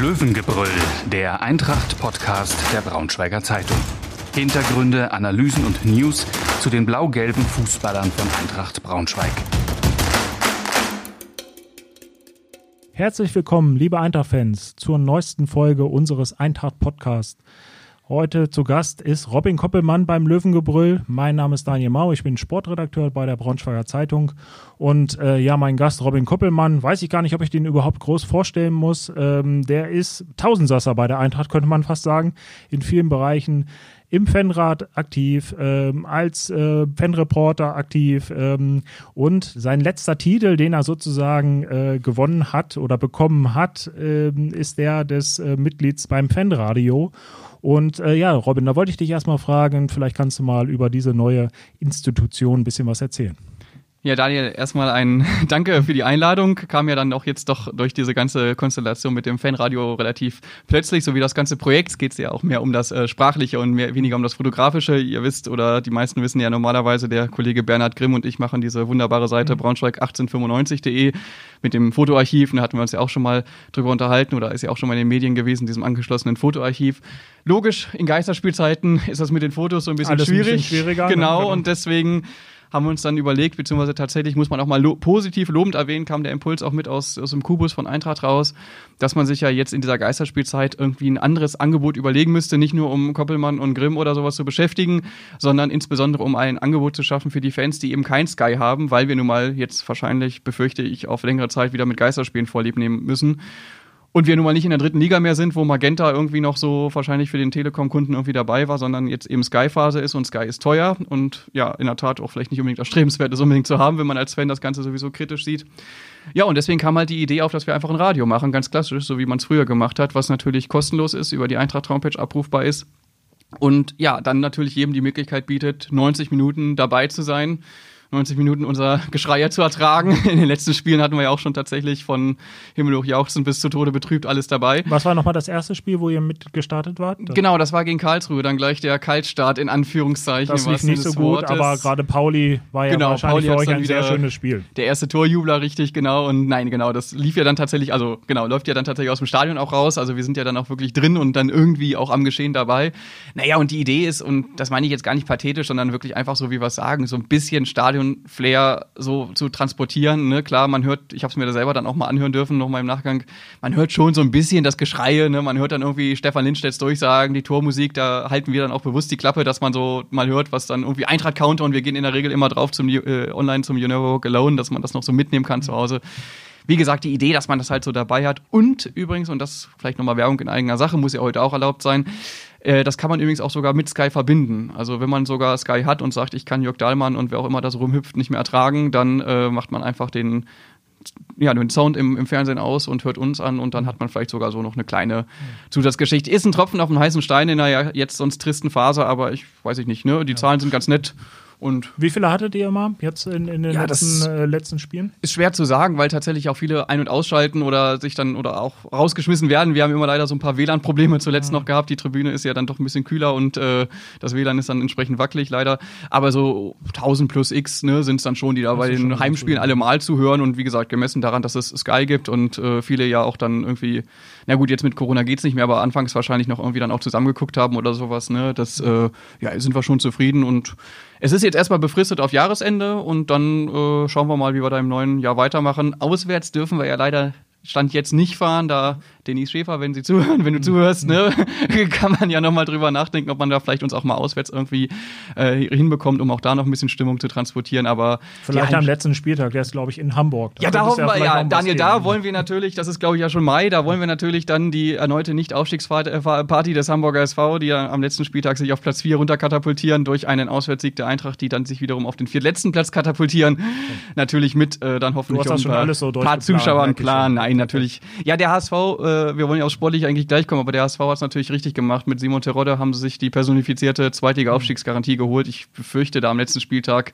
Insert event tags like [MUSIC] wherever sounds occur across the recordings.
Löwengebrüll, der Eintracht-Podcast der Braunschweiger Zeitung. Hintergründe, Analysen und News zu den blau-gelben Fußballern von Eintracht Braunschweig. Herzlich willkommen, liebe Eintracht-Fans, zur neuesten Folge unseres Eintracht-Podcasts. Heute zu Gast ist Robin Koppelmann beim Löwengebrüll. Mein Name ist Daniel Mau, ich bin Sportredakteur bei der Braunschweiger Zeitung. Und äh, ja, mein Gast Robin Koppelmann, weiß ich gar nicht, ob ich den überhaupt groß vorstellen muss. Ähm, der ist Tausendsasser bei der Eintracht, könnte man fast sagen, in vielen Bereichen im Fanrat aktiv, ähm, als äh, Fanreporter aktiv ähm, und sein letzter Titel, den er sozusagen äh, gewonnen hat oder bekommen hat, äh, ist der des äh, Mitglieds beim Fanradio. Und äh, ja, Robin, da wollte ich dich erstmal fragen, vielleicht kannst du mal über diese neue Institution ein bisschen was erzählen. Ja, Daniel, erstmal ein [LAUGHS] Danke für die Einladung. Kam ja dann auch jetzt doch durch diese ganze Konstellation mit dem Fanradio relativ plötzlich, so wie das ganze Projekt. Geht es ja auch mehr um das äh, Sprachliche und mehr, weniger um das Fotografische. Ihr wisst oder die meisten wissen ja normalerweise, der Kollege Bernhard Grimm und ich machen diese wunderbare Seite mhm. braunschweig1895.de mit dem Fotoarchiv. Da hatten wir uns ja auch schon mal drüber unterhalten oder ist ja auch schon mal in den Medien gewesen, diesem angeschlossenen Fotoarchiv. Logisch, in Geisterspielzeiten ist das mit den Fotos so ein bisschen Alles schwierig. Ein bisschen schwieriger. Genau, genau, und deswegen haben wir uns dann überlegt, beziehungsweise tatsächlich muss man auch mal lo positiv lobend erwähnen, kam der Impuls auch mit aus, aus dem Kubus von Eintracht raus, dass man sich ja jetzt in dieser Geisterspielzeit irgendwie ein anderes Angebot überlegen müsste, nicht nur um Koppelmann und Grimm oder sowas zu beschäftigen, sondern insbesondere um ein Angebot zu schaffen für die Fans, die eben kein Sky haben, weil wir nun mal jetzt wahrscheinlich, befürchte ich, auf längere Zeit wieder mit Geisterspielen vorlieb nehmen müssen. Und wir nun mal nicht in der dritten Liga mehr sind, wo Magenta irgendwie noch so wahrscheinlich für den Telekom-Kunden irgendwie dabei war, sondern jetzt eben Sky-Phase ist und Sky ist teuer und ja, in der Tat auch vielleicht nicht unbedingt erstrebenswert ist, unbedingt zu haben, wenn man als Fan das Ganze sowieso kritisch sieht. Ja, und deswegen kam halt die Idee auf, dass wir einfach ein Radio machen, ganz klassisch, so wie man es früher gemacht hat, was natürlich kostenlos ist, über die Eintracht-Homepage abrufbar ist. Und ja, dann natürlich jedem die Möglichkeit bietet, 90 Minuten dabei zu sein 90 Minuten unser Geschrei zu ertragen. [LAUGHS] In den letzten Spielen hatten wir ja auch schon tatsächlich von Himmel hoch jauchzen bis zu Tode betrübt alles dabei. Was war nochmal das erste Spiel, wo ihr mitgestartet wart? Genau, das war gegen Karlsruhe, dann gleich der Kaltstart in Anführungszeichen. Das lief nicht so gut, Wortes. aber gerade Pauli war ja genau, wahrscheinlich Pauli für euch ein sehr schönes Spiel. Der erste Torjubler, richtig, genau. Und nein, genau, das lief ja dann tatsächlich, also genau, läuft ja dann tatsächlich aus dem Stadion auch raus. Also wir sind ja dann auch wirklich drin und dann irgendwie auch am Geschehen dabei. Naja, und die Idee ist, und das meine ich jetzt gar nicht pathetisch, sondern wirklich einfach so, wie wir es sagen, so ein bisschen Stadion-Flair so zu transportieren. Ne? Klar, man hört, ich habe es mir da selber dann auch mal anhören dürfen, noch mal im Nachgang, man hört schon so ein bisschen das Geschreie, ne? man hört dann irgendwie Stefan Lindstedts Durchsagen, die Tormusik, da halten wir dann auch bewusst die Klappe, dass man so mal hört, was dann irgendwie Eintracht-Counter und wir gehen in der Regel immer drauf zum äh, online zum You Never Walk Alone, dass man das noch so mitnehmen kann zu Hause wie gesagt, die Idee, dass man das halt so dabei hat. Und übrigens, und das vielleicht nochmal Werbung in eigener Sache, muss ja heute auch erlaubt sein, äh, das kann man übrigens auch sogar mit Sky verbinden. Also wenn man sogar Sky hat und sagt, ich kann Jörg Dahlmann und wer auch immer das rumhüpft nicht mehr ertragen, dann äh, macht man einfach den ja, den Sound im, im, Fernsehen aus und hört uns an und dann hat man vielleicht sogar so noch eine kleine Zusatzgeschichte. Ist ein Tropfen auf dem heißen Stein in einer jetzt sonst tristen Phase, aber ich weiß ich nicht, ne? Die. Zahlen sind ganz nett. Und Wie viele hattet ihr immer jetzt in, in den ja, letzten, äh, letzten Spielen? Ist schwer zu sagen, weil tatsächlich auch viele ein- und ausschalten oder sich dann oder auch rausgeschmissen werden. Wir haben immer leider so ein paar WLAN-Probleme zuletzt ja. noch gehabt. Die Tribüne ist ja dann doch ein bisschen kühler und äh, das WLAN ist dann entsprechend wackelig leider. Aber so 1000 plus X ne, sind es dann schon, die da bei den Heimspielen alle mal zu hören. Und wie gesagt, gemessen daran, dass es Sky gibt und äh, viele ja auch dann irgendwie, na gut, jetzt mit Corona geht's nicht mehr, aber anfangs wahrscheinlich noch irgendwie dann auch zusammengeguckt haben oder sowas. Ne, das äh, ja, sind wir schon zufrieden und es ist jetzt erstmal befristet auf Jahresende und dann äh, schauen wir mal, wie wir da im neuen Jahr weitermachen. Auswärts dürfen wir ja leider Stand jetzt nicht fahren, da Denise Schäfer, wenn Sie zuhören, wenn du zuhörst, ne, kann man ja nochmal drüber nachdenken, ob man da vielleicht uns auch mal auswärts irgendwie äh, hinbekommt, um auch da noch ein bisschen Stimmung zu transportieren. Aber vielleicht am letzten Spieltag, der ist, glaube ich, in Hamburg. Da ja, da hoffen wir, ja, Daniel, da wollen wir natürlich, das ist, glaube ich, ja schon Mai, da wollen wir natürlich dann die erneute Nicht-Aufstiegsparty des Hamburger SV, die ja am letzten Spieltag sich auf Platz 4 runterkatapultieren, durch einen Auswärtssieg der Eintracht, die dann sich wiederum auf den viertletzten Platz katapultieren. Okay. Natürlich mit äh, dann hoffentlich um ein paar, so paar Zuschauern Plan. Nein, natürlich. Ja, der HSV, äh, wir wollen ja auch sportlich eigentlich gleich kommen, aber der HSV hat es natürlich richtig gemacht. Mit Simon Terodde haben sie sich die personifizierte Zweitliga-Aufstiegsgarantie geholt. Ich befürchte, da am letzten Spieltag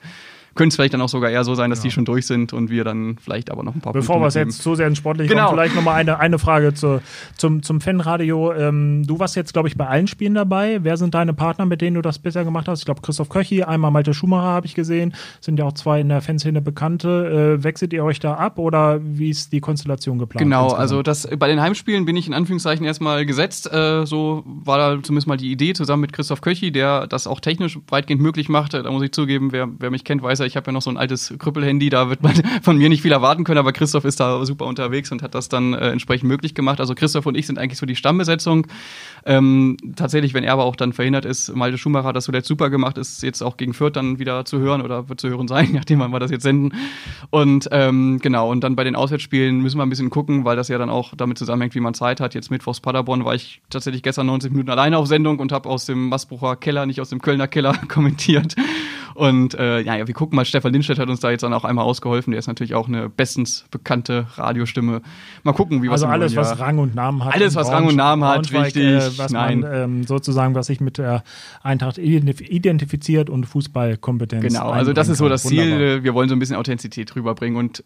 könnte es vielleicht dann auch sogar eher so sein, dass ja. die schon durch sind und wir dann vielleicht aber noch ein paar Bevor wir es jetzt so sehr ins Sportliche genau. kommen, vielleicht nochmal eine, eine Frage zu, zum, zum Fanradio. Ähm, du warst jetzt, glaube ich, bei allen Spielen dabei. Wer sind deine Partner, mit denen du das bisher gemacht hast? Ich glaube, Christoph Köchi, einmal Malte Schumacher habe ich gesehen. Sind ja auch zwei in der Fanszene Bekannte. Äh, wechselt ihr euch da ab oder wie ist die Konstellation geplant? Genau, also das, bei den Heimspielen bin ich in Anführungszeichen erstmal gesetzt. Äh, so war da zumindest mal die Idee zusammen mit Christoph Köchi, der das auch technisch weitgehend möglich machte. Da muss ich zugeben, wer, wer mich kennt, weiß ja, ich habe ja noch so ein altes Krüppelhandy, da wird man [LAUGHS] von mir nicht viel erwarten können, aber Christoph ist da super unterwegs und hat das dann äh, entsprechend möglich gemacht. Also Christoph und ich sind eigentlich so die Stammbesetzung. Ähm, tatsächlich, wenn er aber auch dann verhindert ist, Malte Schumacher hat das zuletzt super gemacht, ist jetzt auch gegen Fürth dann wieder zu hören oder wird zu hören sein, [LAUGHS] nachdem wir das jetzt senden. Und ähm, genau, und dann bei den Auswärtsspielen müssen wir ein bisschen gucken, weil das ja dann auch damit zusammenhängt, wie man Zeit hat. Jetzt Mittwochs Paderborn war ich tatsächlich gestern 90 Minuten alleine auf Sendung und habe aus dem Masbrucher Keller, nicht aus dem Kölner Keller [LAUGHS] kommentiert. Und äh, ja, ja, wir gucken mal, Stefan Lindstedt hat uns da jetzt dann auch einmal ausgeholfen. Der ist natürlich auch eine bestens bekannte Radiostimme. Mal gucken, wie was Also alles, was Rang und Namen hat. Alles, was Rang und Namen hat, richtig. Äh, was Nein. man ähm, sozusagen, was sich mit der Eintracht identifiziert und Fußballkompetenz. Genau, also das ist so das Wunderbar. Ziel. Wir wollen so ein bisschen Authentizität rüberbringen und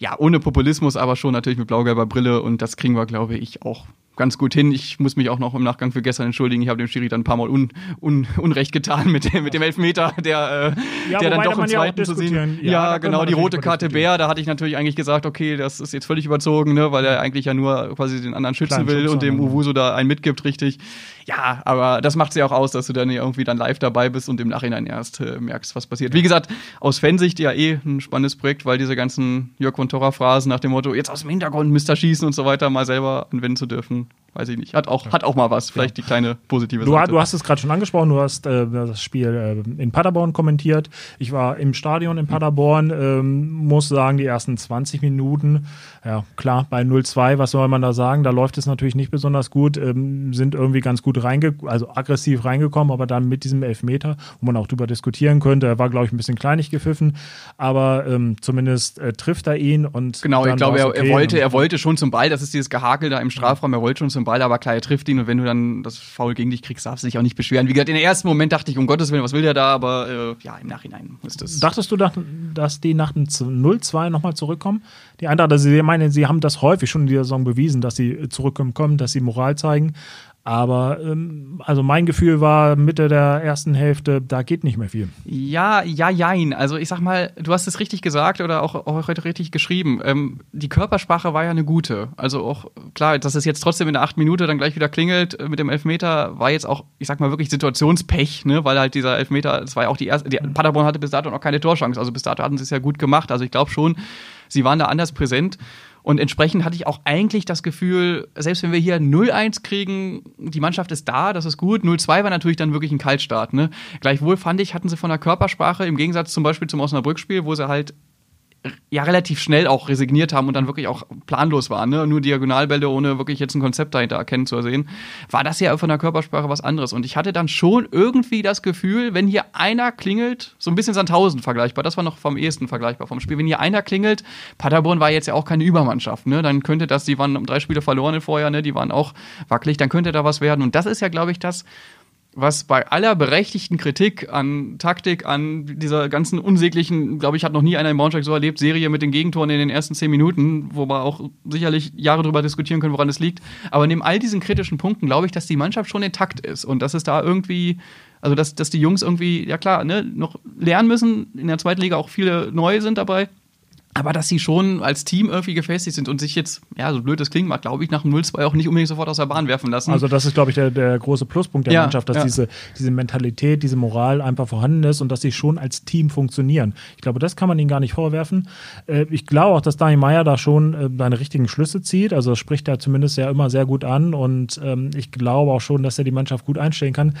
ja, ohne Populismus, aber schon natürlich mit blau-gelber Brille und das kriegen wir, glaube ich, auch ganz gut hin. Ich muss mich auch noch im Nachgang für gestern entschuldigen. Ich habe dem Schiri dann ein paar Mal un, un, Unrecht getan mit dem, mit dem Elfmeter, der, äh, ja, der dann doch im zweiten zu sehen. Ja, ja genau, die rote Karte Bär, da hatte ich natürlich eigentlich gesagt, okay, das ist jetzt völlig überzogen, ne, weil er eigentlich ja nur quasi den anderen schützen Kleinen will Schubser, und dem Uwuso da einen mitgibt, richtig. Ja, aber das macht es ja auch aus, dass du dann irgendwie dann live dabei bist und im Nachhinein erst äh, merkst, was passiert. Wie gesagt, aus Fansicht ja eh ein spannendes Projekt, weil diese ganzen Jörg von Torra Phrasen nach dem Motto, jetzt aus dem Hintergrund Mister schießen und so weiter mal selber anwenden zu dürfen, weiß ich nicht. Hat auch, hat auch mal was, vielleicht die kleine positive du, Seite. Du hast es gerade schon angesprochen, du hast äh, das Spiel äh, in Paderborn kommentiert. Ich war im Stadion in Paderborn, ähm, muss sagen, die ersten 20 Minuten, ja klar, bei 0-2, was soll man da sagen? Da läuft es natürlich nicht besonders gut, ähm, sind irgendwie ganz gut reingekommen, also aggressiv reingekommen, aber dann mit diesem Elfmeter, wo man auch drüber diskutieren könnte, er war, glaube ich, ein bisschen kleinig gepfiffen, aber ähm, zumindest äh, trifft er ihn und Genau, ich glaube, er, okay. er, wollte, er wollte schon zum Ball, das ist dieses Gehakel da im Strafraum, er wollte schon zum Ball, aber klar, er trifft ihn und wenn du dann das Foul gegen dich kriegst, darfst du dich auch nicht beschweren. Wie gesagt, in den ersten Moment dachte ich, um Gottes Willen, was will der da, aber äh, ja, im Nachhinein ist das. Dachtest du, dass die nach dem 0-2 nochmal zurückkommen? Die Eintracht, also sie meinen, sie haben das häufig schon in dieser Saison bewiesen, dass sie zurückkommen, dass sie Moral zeigen. Aber ähm, also mein Gefühl war Mitte der ersten Hälfte, da geht nicht mehr viel. Ja, ja, jein. Also ich sag mal, du hast es richtig gesagt oder auch, heute richtig geschrieben. Ähm, die Körpersprache war ja eine gute. Also auch klar, dass es jetzt trotzdem in der acht Minute dann gleich wieder klingelt äh, mit dem Elfmeter, war jetzt auch, ich sag mal, wirklich Situationspech, ne? Weil halt dieser Elfmeter, das war ja auch die erste, die, Paderborn hatte bis dato noch keine Torchance. Also bis dato hatten sie es ja gut gemacht. Also ich glaube schon, sie waren da anders präsent. Und entsprechend hatte ich auch eigentlich das Gefühl, selbst wenn wir hier 0-1 kriegen, die Mannschaft ist da, das ist gut. 0-2 war natürlich dann wirklich ein Kaltstart. Ne? Gleichwohl fand ich, hatten sie von der Körpersprache im Gegensatz zum Beispiel zum Osnabrück-Spiel, wo sie halt ja relativ schnell auch resigniert haben und dann wirklich auch planlos waren, ne? nur Diagonalbälle, ohne wirklich jetzt ein Konzept dahinter erkennen zu sehen, war das ja von der Körpersprache was anderes. Und ich hatte dann schon irgendwie das Gefühl, wenn hier einer klingelt, so ein bisschen Sandhausen vergleichbar, das war noch vom ehesten vergleichbar vom Spiel, wenn hier einer klingelt, Paderborn war jetzt ja auch keine Übermannschaft, ne? dann könnte das, die waren drei Spiele verloren vorher, ne? die waren auch wackelig, dann könnte da was werden. Und das ist ja, glaube ich, das, was bei aller berechtigten Kritik an Taktik, an dieser ganzen unsäglichen, glaube ich, hat noch nie einer in Braunschweig so erlebt, Serie mit den Gegentoren in den ersten zehn Minuten, wo wir auch sicherlich Jahre darüber diskutieren können, woran es liegt. Aber neben all diesen kritischen Punkten glaube ich, dass die Mannschaft schon intakt ist und dass es da irgendwie, also dass, dass die Jungs irgendwie, ja klar, ne, noch lernen müssen. In der zweiten Liga auch viele neue sind dabei aber dass sie schon als Team irgendwie gefestigt sind und sich jetzt, ja, so blöd das klingt, mag, glaube ich, nach dem 0-2 auch nicht unbedingt sofort aus der Bahn werfen lassen. Also das ist, glaube ich, der, der große Pluspunkt der ja, Mannschaft, dass ja. diese, diese Mentalität, diese Moral einfach vorhanden ist und dass sie schon als Team funktionieren. Ich glaube, das kann man ihnen gar nicht vorwerfen. Äh, ich glaube auch, dass Daniel Meyer da schon äh, seine richtigen Schlüsse zieht. Also das spricht er zumindest ja immer sehr gut an und ähm, ich glaube auch schon, dass er die Mannschaft gut einstellen kann.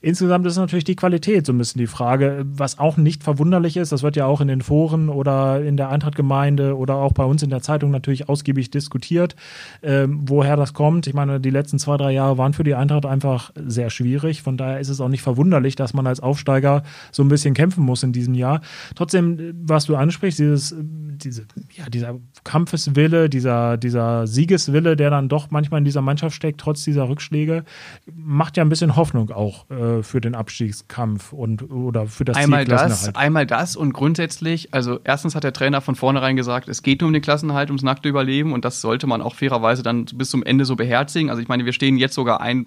Insgesamt ist natürlich die Qualität so ein bisschen die Frage, was auch nicht verwunderlich ist. Das wird ja auch in den Foren oder in der Eintracht Fangemeinde oder auch bei uns in der Zeitung natürlich ausgiebig diskutiert, ähm, woher das kommt. Ich meine, die letzten zwei, drei Jahre waren für die Eintracht einfach sehr schwierig. Von daher ist es auch nicht verwunderlich, dass man als Aufsteiger so ein bisschen kämpfen muss in diesem Jahr. Trotzdem, was du ansprichst, dieses, diese, ja, dieser Kampfeswille, dieser, dieser Siegeswille, der dann doch manchmal in dieser Mannschaft steckt, trotz dieser Rückschläge, macht ja ein bisschen Hoffnung auch äh, für den Abstiegskampf und oder für das einmal Ziel das, Einmal das und grundsätzlich, also erstens hat der Trainer von vornherein gesagt, es geht um den Klassenhalt, ums nackte Überleben und das sollte man auch fairerweise dann bis zum Ende so beherzigen. Also ich meine, wir stehen jetzt sogar ein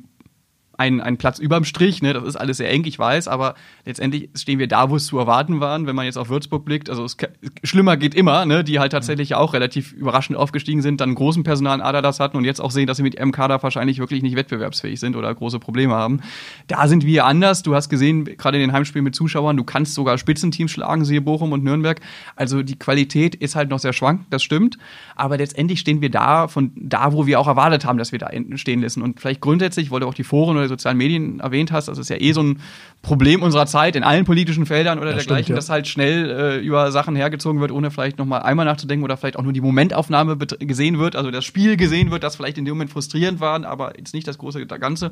ein, ein Platz überm Strich, ne? das ist alles sehr eng, ich weiß, aber letztendlich stehen wir da, wo es zu erwarten waren, wenn man jetzt auf Würzburg blickt. Also es, schlimmer geht immer, ne? die halt tatsächlich auch relativ überraschend aufgestiegen sind, dann einen großen Personalader das hatten und jetzt auch sehen, dass sie mit ihrem Kader wahrscheinlich wirklich nicht wettbewerbsfähig sind oder große Probleme haben. Da sind wir anders. Du hast gesehen, gerade in den Heimspielen mit Zuschauern, du kannst sogar Spitzenteams schlagen, siehe Bochum und Nürnberg. Also die Qualität ist halt noch sehr schwankend, das stimmt. Aber letztendlich stehen wir da, von da, wo wir auch erwartet haben, dass wir da stehen lassen. Und vielleicht grundsätzlich, ich wollte auch die Foren oder sozialen Medien erwähnt hast, das ist ja eh so ein Problem unserer Zeit in allen politischen Feldern oder das dergleichen, stimmt, ja. dass halt schnell äh, über Sachen hergezogen wird, ohne vielleicht nochmal einmal nachzudenken oder vielleicht auch nur die Momentaufnahme gesehen wird, also das Spiel gesehen wird, das vielleicht in dem Moment frustrierend war, aber jetzt nicht das große Ganze.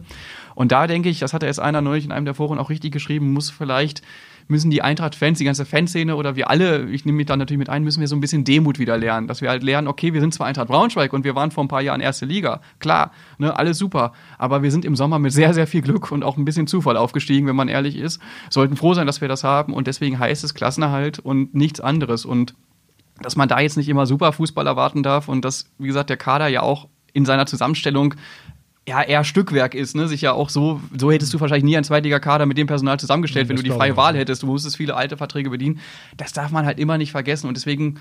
Und da denke ich, das hat ja jetzt einer neulich in einem der Foren auch richtig geschrieben, muss vielleicht müssen die Eintracht-Fans, die ganze Fanszene oder wir alle, ich nehme mich da natürlich mit ein, müssen wir so ein bisschen Demut wieder lernen. Dass wir halt lernen, okay, wir sind zwar Eintracht Braunschweig und wir waren vor ein paar Jahren erste Liga. Klar, ne, alles super. Aber wir sind im Sommer mit sehr, sehr viel Glück und auch ein bisschen Zufall aufgestiegen, wenn man ehrlich ist. Sollten froh sein, dass wir das haben und deswegen heißt es Klassenerhalt und nichts anderes. Und dass man da jetzt nicht immer super Fußball erwarten darf und dass, wie gesagt, der Kader ja auch in seiner Zusammenstellung ja eher Stückwerk ist, ne? Sich ja auch so, so hättest du wahrscheinlich nie einen Zweitliga-Kader mit dem Personal zusammengestellt, ja, wenn du die freie Wahl hättest. Du musstest viele alte Verträge bedienen. Das darf man halt immer nicht vergessen. Und deswegen,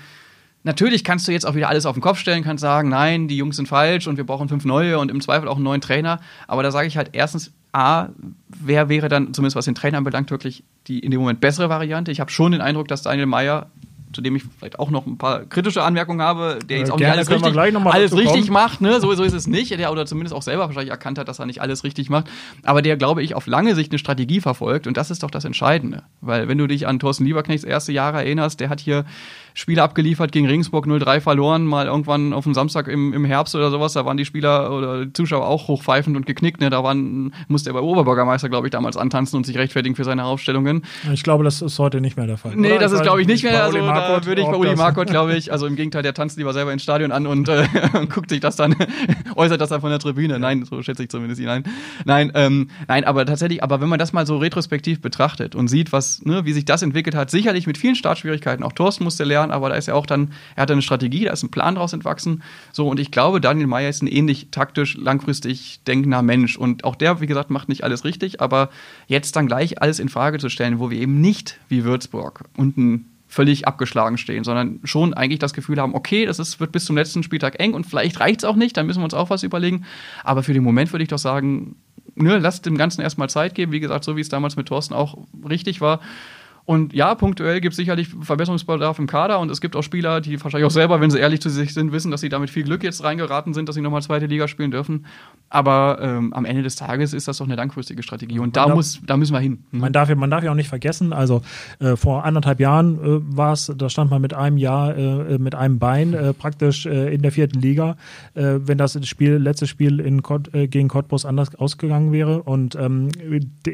natürlich kannst du jetzt auch wieder alles auf den Kopf stellen, kannst sagen, nein, die Jungs sind falsch und wir brauchen fünf neue und im Zweifel auch einen neuen Trainer. Aber da sage ich halt erstens, A, wer wäre dann, zumindest was den Trainer anbelangt, wirklich die in dem Moment bessere Variante? Ich habe schon den Eindruck, dass Daniel Meyer zu dem ich vielleicht auch noch ein paar kritische Anmerkungen habe, der jetzt auch nicht alles, richtig, alles richtig macht, ne? so, so ist es nicht, der oder zumindest auch selber wahrscheinlich erkannt hat, dass er nicht alles richtig macht, aber der, glaube ich, auf lange Sicht eine Strategie verfolgt und das ist doch das Entscheidende, weil wenn du dich an Thorsten Lieberknechts erste Jahre erinnerst, der hat hier Spiele abgeliefert gegen Regensburg 0-3 verloren, mal irgendwann auf dem Samstag im, im Herbst oder sowas, da waren die Spieler oder die Zuschauer auch hochpfeifend und geknickt, ne? da waren, musste er bei Oberbürgermeister, glaube ich, damals antanzen und sich rechtfertigen für seine Aufstellungen. Ich glaube, das ist heute nicht mehr der Fall. Nee, oder? das ist, glaube ich, nicht mehr, also da würde ich bei Uli Markott, glaube [LAUGHS] ich, also im Gegenteil, der tanzt lieber selber ins Stadion an und, äh, [LAUGHS] guckt sich das dann, [LAUGHS] äußert das dann von der Tribüne. Nein, so schätze ich zumindest ihn ein. Nein, ähm, nein, aber tatsächlich, aber wenn man das mal so retrospektiv betrachtet und sieht, was, ne, wie sich das entwickelt hat, sicherlich mit vielen Startschwierigkeiten, auch Thorsten musste lernen, aber da ist ja auch dann er hat eine Strategie, da ist ein Plan draus entwachsen. So, und ich glaube, Daniel Meyer ist ein ähnlich taktisch, langfristig denkender Mensch. Und auch der, wie gesagt, macht nicht alles richtig, aber jetzt dann gleich alles in Frage zu stellen, wo wir eben nicht wie Würzburg unten völlig abgeschlagen stehen, sondern schon eigentlich das Gefühl haben, okay, das ist, wird bis zum letzten Spieltag eng und vielleicht reicht es auch nicht, dann müssen wir uns auch was überlegen. Aber für den Moment würde ich doch sagen, ne, lasst dem Ganzen erstmal Zeit geben. Wie gesagt, so wie es damals mit Thorsten auch richtig war. Und ja, punktuell gibt es sicherlich Verbesserungsbedarf im Kader und es gibt auch Spieler, die wahrscheinlich auch selber, wenn sie ehrlich zu sich sind, wissen, dass sie damit viel Glück jetzt reingeraten sind, dass sie nochmal zweite Liga spielen dürfen. Aber ähm, am Ende des Tages ist das doch eine langfristige Strategie und da, darf, muss, da müssen wir hin. Mhm. Man, darf, man darf ja auch nicht vergessen, also äh, vor anderthalb Jahren äh, war es, da stand man mit einem Jahr, äh, mit einem Bein äh, praktisch äh, in der vierten Liga, äh, wenn das Spiel, letzte Spiel in Kot, gegen Cottbus anders ausgegangen wäre. Und ähm,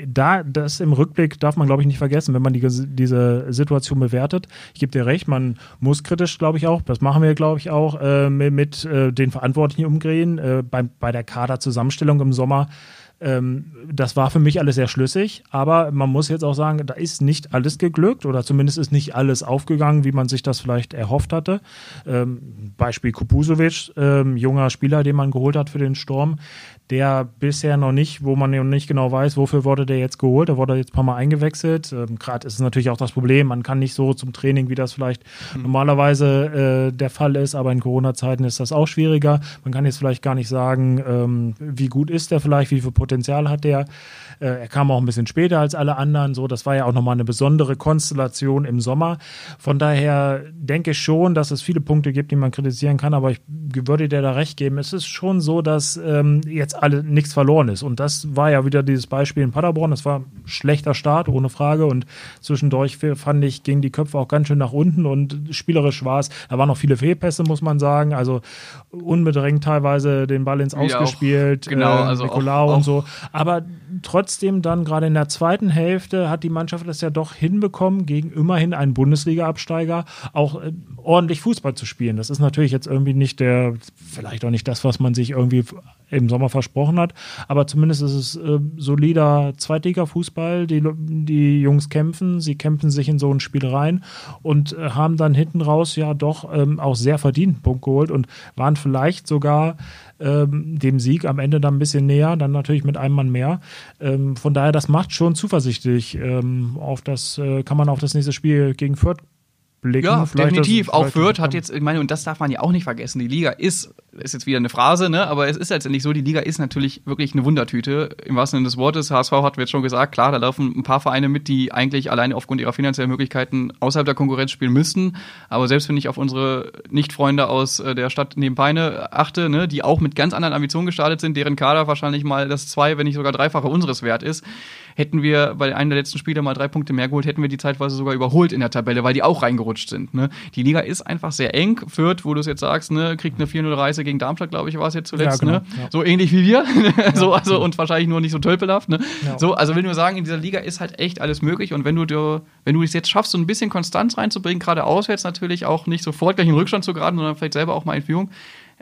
da, das im Rückblick darf man, glaube ich, nicht vergessen, wenn man die diese Situation bewertet. Ich gebe dir recht, man muss kritisch, glaube ich, auch, das machen wir, glaube ich, auch, äh, mit, äh, den Verantwortlichen umgehen. Äh, bei, bei der Kaderzusammenstellung im Sommer ähm, das war für mich alles sehr schlüssig, aber man muss jetzt auch sagen, da ist nicht alles geglückt oder zumindest ist nicht alles aufgegangen, wie man sich das vielleicht erhofft hatte. Ähm, Beispiel Kupusovic, ähm, junger Spieler, den man geholt hat für den Sturm, der bisher noch nicht, wo man nicht genau weiß, wofür wurde der jetzt geholt, da wurde jetzt ein paar Mal eingewechselt. Ähm, Gerade ist es natürlich auch das Problem, man kann nicht so zum Training, wie das vielleicht mhm. normalerweise äh, der Fall ist, aber in Corona-Zeiten ist das auch schwieriger. Man kann jetzt vielleicht gar nicht sagen, ähm, wie gut ist der vielleicht, wie viel Potenzial Potenzial hat der. Äh, er kam auch ein bisschen später als alle anderen. So, das war ja auch nochmal eine besondere Konstellation im Sommer. Von daher denke ich schon, dass es viele Punkte gibt, die man kritisieren kann, aber ich würde dir da recht geben. Es ist schon so, dass ähm, jetzt alle nichts verloren ist. Und das war ja wieder dieses Beispiel in Paderborn. Das war ein schlechter Start, ohne Frage. Und zwischendurch fand ich, gingen die Köpfe auch ganz schön nach unten und spielerisch war es. Da waren noch viele Fehlpässe, muss man sagen. Also unbedrängt teilweise den Ball ins Ausgespielt. Auch, genau, äh, also Nicolau auch, und so. Aber trotzdem dann gerade in der zweiten Hälfte hat die Mannschaft das ja doch hinbekommen, gegen immerhin einen Bundesliga-Absteiger auch äh, ordentlich Fußball zu spielen. Das ist natürlich jetzt irgendwie nicht der, vielleicht auch nicht das, was man sich irgendwie im Sommer versprochen hat, aber zumindest ist es äh, solider Zweitliga-Fußball. Die, die Jungs kämpfen, sie kämpfen sich in so ein Spiel rein und äh, haben dann hinten raus ja doch ähm, auch sehr verdient Punkt geholt und waren vielleicht sogar ähm, dem Sieg am Ende dann ein bisschen näher, dann natürlich mit einem Mann mehr. Ähm, von daher, das macht schon zuversichtlich. Ähm, auf das äh, kann man auf das nächste Spiel gegen Fürth blicken. Ja, vielleicht definitiv. Das, auch Fürth hat jetzt, ich meine, und das darf man ja auch nicht vergessen. Die Liga ist, ist jetzt wieder eine Phrase, ne? aber es ist letztendlich so, die Liga ist natürlich wirklich eine Wundertüte. Im wahrsten Sinne des Wortes. HSV hat jetzt schon gesagt, klar, da laufen ein paar Vereine mit, die eigentlich alleine aufgrund ihrer finanziellen Möglichkeiten außerhalb der Konkurrenz spielen müssten. Aber selbst wenn ich auf unsere Nicht-Freunde aus äh, der Stadt neben Peine achte, ne, die auch mit ganz anderen Ambitionen gestartet sind, deren Kader wahrscheinlich mal das zwei, wenn nicht sogar dreifache unseres wert ist, hätten wir bei einem der letzten Spiele mal drei Punkte mehr geholt, hätten wir die zeitweise sogar überholt in der Tabelle, weil die auch reingerutscht sind. Ne? Die Liga ist einfach sehr eng. Fürth, wo du es jetzt sagst, ne, kriegt eine 4-0-Reise gegen Darmstadt, glaube ich, war es jetzt zuletzt. Ja, genau. ne? ja. So ähnlich wie wir. [LAUGHS] so, also, und wahrscheinlich nur nicht so tölpelhaft. Ne? Ja. So, also will nur sagen, in dieser Liga ist halt echt alles möglich. Und wenn du dir, wenn du es jetzt schaffst, so ein bisschen Konstanz reinzubringen, gerade auswärts natürlich auch nicht sofort gleich in Rückstand zu geraten, sondern vielleicht selber auch mal in Führung,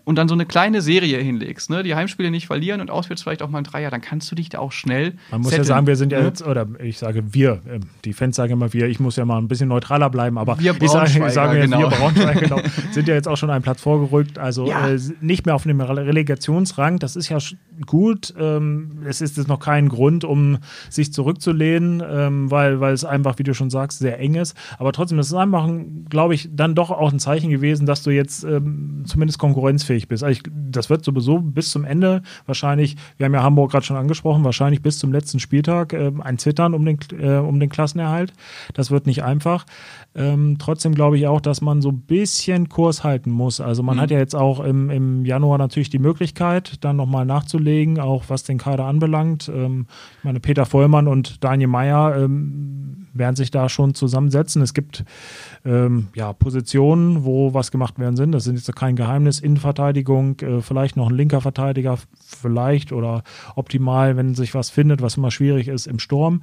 und dann so eine kleine Serie hinlegst, ne? die Heimspiele nicht verlieren und auswärts vielleicht auch mal ein Dreier, dann kannst du dich da auch schnell. Man muss setteln, ja sagen, wir sind ja jetzt, oder ich sage wir, ähm, die Fans sagen immer wir, ich muss ja mal ein bisschen neutraler bleiben, aber wir ich sage, ich sage genau. wir Braunschweig, genau, [LAUGHS] sind ja jetzt auch schon einen Platz vorgerückt, also ja. äh, nicht mehr auf dem Relegationsrang, das ist ja gut, ähm, es ist jetzt noch kein Grund, um sich zurückzulehnen, ähm, weil, weil es einfach, wie du schon sagst, sehr eng ist, aber trotzdem, das ist einfach, glaube ich, dann doch auch ein Zeichen gewesen, dass du jetzt ähm, zumindest konkurrenzfähig leistungsfähig bist. Also ich, das wird sowieso bis zum Ende wahrscheinlich, wir haben ja Hamburg gerade schon angesprochen, wahrscheinlich bis zum letzten Spieltag äh, ein Zittern um den, äh, um den Klassenerhalt. Das wird nicht einfach. Ähm, trotzdem glaube ich auch, dass man so ein bisschen Kurs halten muss. Also man mhm. hat ja jetzt auch im, im Januar natürlich die Möglichkeit, dann nochmal nachzulegen, auch was den Kader anbelangt. Ähm, ich meine, Peter Vollmann und Daniel Meyer ähm, werden sich da schon zusammensetzen. Es gibt ähm, ja, Positionen, wo was gemacht werden sind. Das ist jetzt kein Geheimnis. Innenverteidigung, äh, vielleicht noch ein linker Verteidiger, vielleicht oder optimal, wenn sich was findet, was immer schwierig ist, im Sturm.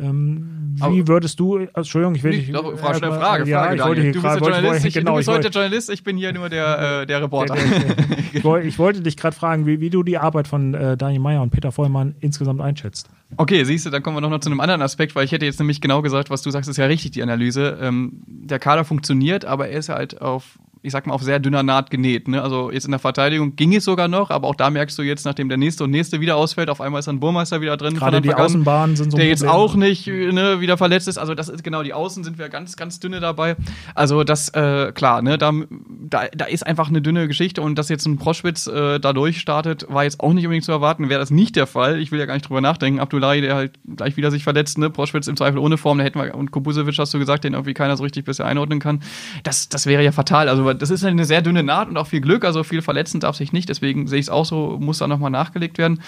Ähm, wie würdest du, Entschuldigung, ich will dich. Doch, Frage, schnell Frage, Frage, ja, ich wollte du bist der Journalist, ich, genau, du bist heute der Journalist, ich bin hier nur der, äh, der Reporter. Der, der, ich, wollte, ich, wollte dich gerade fragen, wie, wie, du die Arbeit von äh, Daniel Meyer und Peter Vollmann insgesamt einschätzt. Okay, siehst du, dann kommen wir noch, noch zu einem anderen Aspekt, weil ich hätte jetzt nämlich genau gesagt, was du sagst, ist ja richtig, die Analyse. Ähm, der Kader funktioniert, aber er ist halt auf ich sag mal, auf sehr dünner Naht genäht. Ne? Also jetzt in der Verteidigung ging es sogar noch, aber auch da merkst du jetzt, nachdem der nächste und nächste wieder ausfällt, auf einmal ist dann Burmeister wieder drin. Gerade die Außenbahnen sind so Der jetzt auch nicht ne, wieder verletzt ist. Also das ist genau, die Außen sind wir ganz, ganz dünne dabei. Also das, äh, klar, ne, da, da, da ist einfach eine dünne Geschichte und dass jetzt ein Proschwitz äh, da durchstartet, war jetzt auch nicht unbedingt zu erwarten. Wäre das nicht der Fall, ich will ja gar nicht drüber nachdenken. Abdullahi, der halt gleich wieder sich verletzt, ne? Proschwitz im Zweifel ohne Form, da hätten wir, und Kubusevic hast du gesagt, den irgendwie keiner so richtig bisher einordnen kann. Das, das wäre ja fatal. Also das ist eine sehr dünne Naht und auch viel Glück, also viel verletzen darf sich nicht, deswegen sehe ich es auch so, muss da nochmal nachgelegt werden.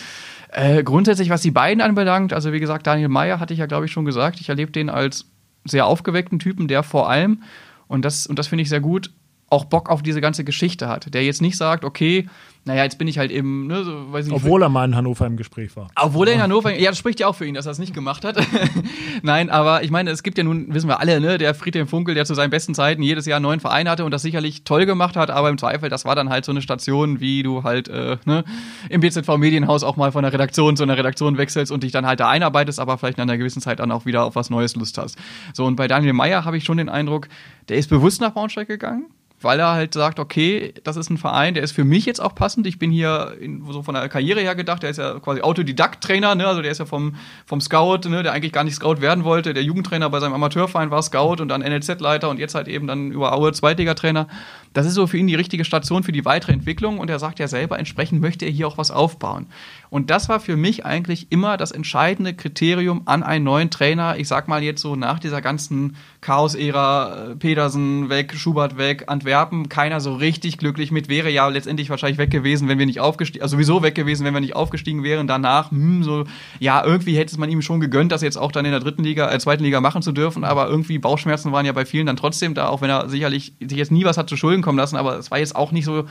Äh, grundsätzlich, was die beiden anbelangt, also wie gesagt, Daniel Meyer hatte ich ja, glaube ich, schon gesagt, ich erlebe den als sehr aufgeweckten Typen, der vor allem, und das, und das finde ich sehr gut, auch Bock auf diese ganze Geschichte hat. Der jetzt nicht sagt, okay, naja, jetzt bin ich halt eben, ne, so, weiß ich Obwohl er mal in Hannover im Gespräch war. Obwohl er in Hannover, ja, das spricht ja auch für ihn, dass er es nicht gemacht hat. [LAUGHS] Nein, aber ich meine, es gibt ja nun, wissen wir alle, ne, der Friedhelm Funkel, der zu seinen besten Zeiten jedes Jahr einen neuen Verein hatte und das sicherlich toll gemacht hat, aber im Zweifel, das war dann halt so eine Station, wie du halt, äh, ne, im BZV Medienhaus auch mal von der Redaktion zu einer Redaktion wechselst und dich dann halt da einarbeitest, aber vielleicht in einer gewissen Zeit dann auch wieder auf was Neues Lust hast. So, und bei Daniel Meyer habe ich schon den Eindruck, der ist bewusst nach Braunschweig gegangen weil er halt sagt, okay, das ist ein Verein, der ist für mich jetzt auch passend. Ich bin hier in, so von der Karriere her gedacht, der ist ja quasi Autodidakt-Trainer, ne? also der ist ja vom, vom Scout, ne? der eigentlich gar nicht Scout werden wollte. Der Jugendtrainer bei seinem Amateurverein war Scout und dann NLZ-Leiter und jetzt halt eben dann über Aue Zweitligatrainer. Das ist so für ihn die richtige Station für die weitere Entwicklung und er sagt ja selber, entsprechend möchte er hier auch was aufbauen. Und das war für mich eigentlich immer das entscheidende Kriterium an einen neuen Trainer. Ich sag mal jetzt so nach dieser ganzen Chaos-Ära, äh, Pedersen weg, Schubert weg, Antwerpen, keiner so richtig glücklich mit, wäre ja letztendlich wahrscheinlich weg gewesen, wenn wir nicht aufgestiegen, also sowieso weg gewesen, wenn wir nicht aufgestiegen wären. Danach, hm, so, ja, irgendwie hätte es man ihm schon gegönnt, das jetzt auch dann in der dritten Liga, äh, zweiten Liga machen zu dürfen, aber irgendwie Bauchschmerzen waren ja bei vielen dann trotzdem da, auch wenn er sicherlich sich jetzt nie was hat zu Schulden kommen lassen, aber es war jetzt auch nicht so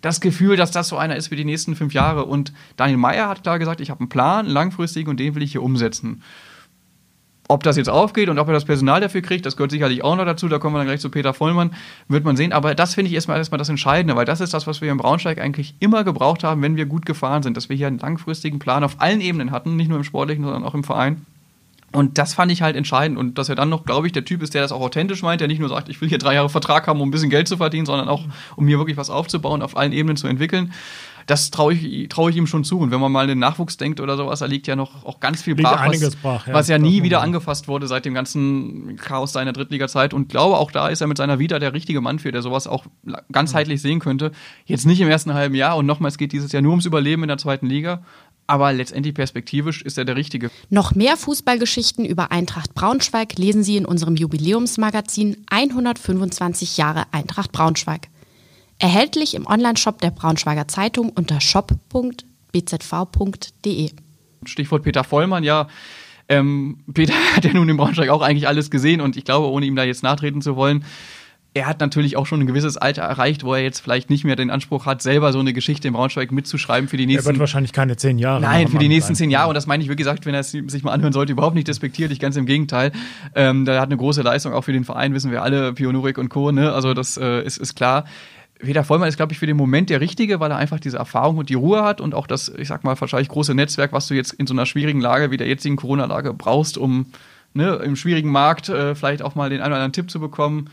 das Gefühl, dass das so einer ist für die nächsten fünf Jahre. Und Daniel Meyer hat klar gesagt, ich habe einen Plan, langfristig, und den will ich hier umsetzen. Ob das jetzt aufgeht und ob er das Personal dafür kriegt, das gehört sicherlich auch noch dazu. Da kommen wir dann gleich zu Peter Vollmann, wird man sehen. Aber das finde ich erstmal, erstmal das Entscheidende, weil das ist das, was wir im Braunschweig eigentlich immer gebraucht haben, wenn wir gut gefahren sind. Dass wir hier einen langfristigen Plan auf allen Ebenen hatten, nicht nur im Sportlichen, sondern auch im Verein. Und das fand ich halt entscheidend. Und dass er dann noch, glaube ich, der Typ ist, der das auch authentisch meint, der nicht nur sagt, ich will hier drei Jahre Vertrag haben, um ein bisschen Geld zu verdienen, sondern auch, um mir wirklich was aufzubauen, auf allen Ebenen zu entwickeln. Das traue ich, trau ich ihm schon zu. Und wenn man mal an den Nachwuchs denkt oder sowas, da liegt ja noch auch ganz viel liegt brach, einiges was, brach, ja. was ja nie wieder angefasst wurde seit dem ganzen Chaos seiner Drittliga-Zeit. Und glaube, auch da ist er mit seiner Vita der richtige Mann für, der sowas auch ganzheitlich sehen könnte. Jetzt nicht im ersten halben Jahr und nochmal, es geht dieses Jahr nur ums Überleben in der zweiten Liga aber letztendlich perspektivisch ist er der Richtige. Noch mehr Fußballgeschichten über Eintracht Braunschweig lesen Sie in unserem Jubiläumsmagazin 125 Jahre Eintracht Braunschweig. Erhältlich im Onlineshop der Braunschweiger Zeitung unter shop.bzv.de. Stichwort Peter Vollmann, ja. Ähm, Peter [LAUGHS] hat ja nun in Braunschweig auch eigentlich alles gesehen und ich glaube, ohne ihm da jetzt nachtreten zu wollen, er hat natürlich auch schon ein gewisses Alter erreicht, wo er jetzt vielleicht nicht mehr den Anspruch hat, selber so eine Geschichte im Braunschweig mitzuschreiben für die nächsten. Er wird wahrscheinlich keine zehn Jahre. Nein, für die nächsten zehn Jahre. Und das meine ich, wie gesagt, wenn er es sich mal anhören sollte, überhaupt nicht despektiert. Ich ganz im Gegenteil. Ähm, da hat eine große Leistung auch für den Verein, wissen wir alle, Pionurik und Co. Ne? Also das äh, ist, ist klar. Peter Vollmann ist, glaube ich, für den Moment der Richtige, weil er einfach diese Erfahrung und die Ruhe hat und auch das, ich sag mal, wahrscheinlich große Netzwerk, was du jetzt in so einer schwierigen Lage wie der jetzigen Corona-Lage brauchst, um ne, im schwierigen Markt äh, vielleicht auch mal den einen oder anderen Tipp zu bekommen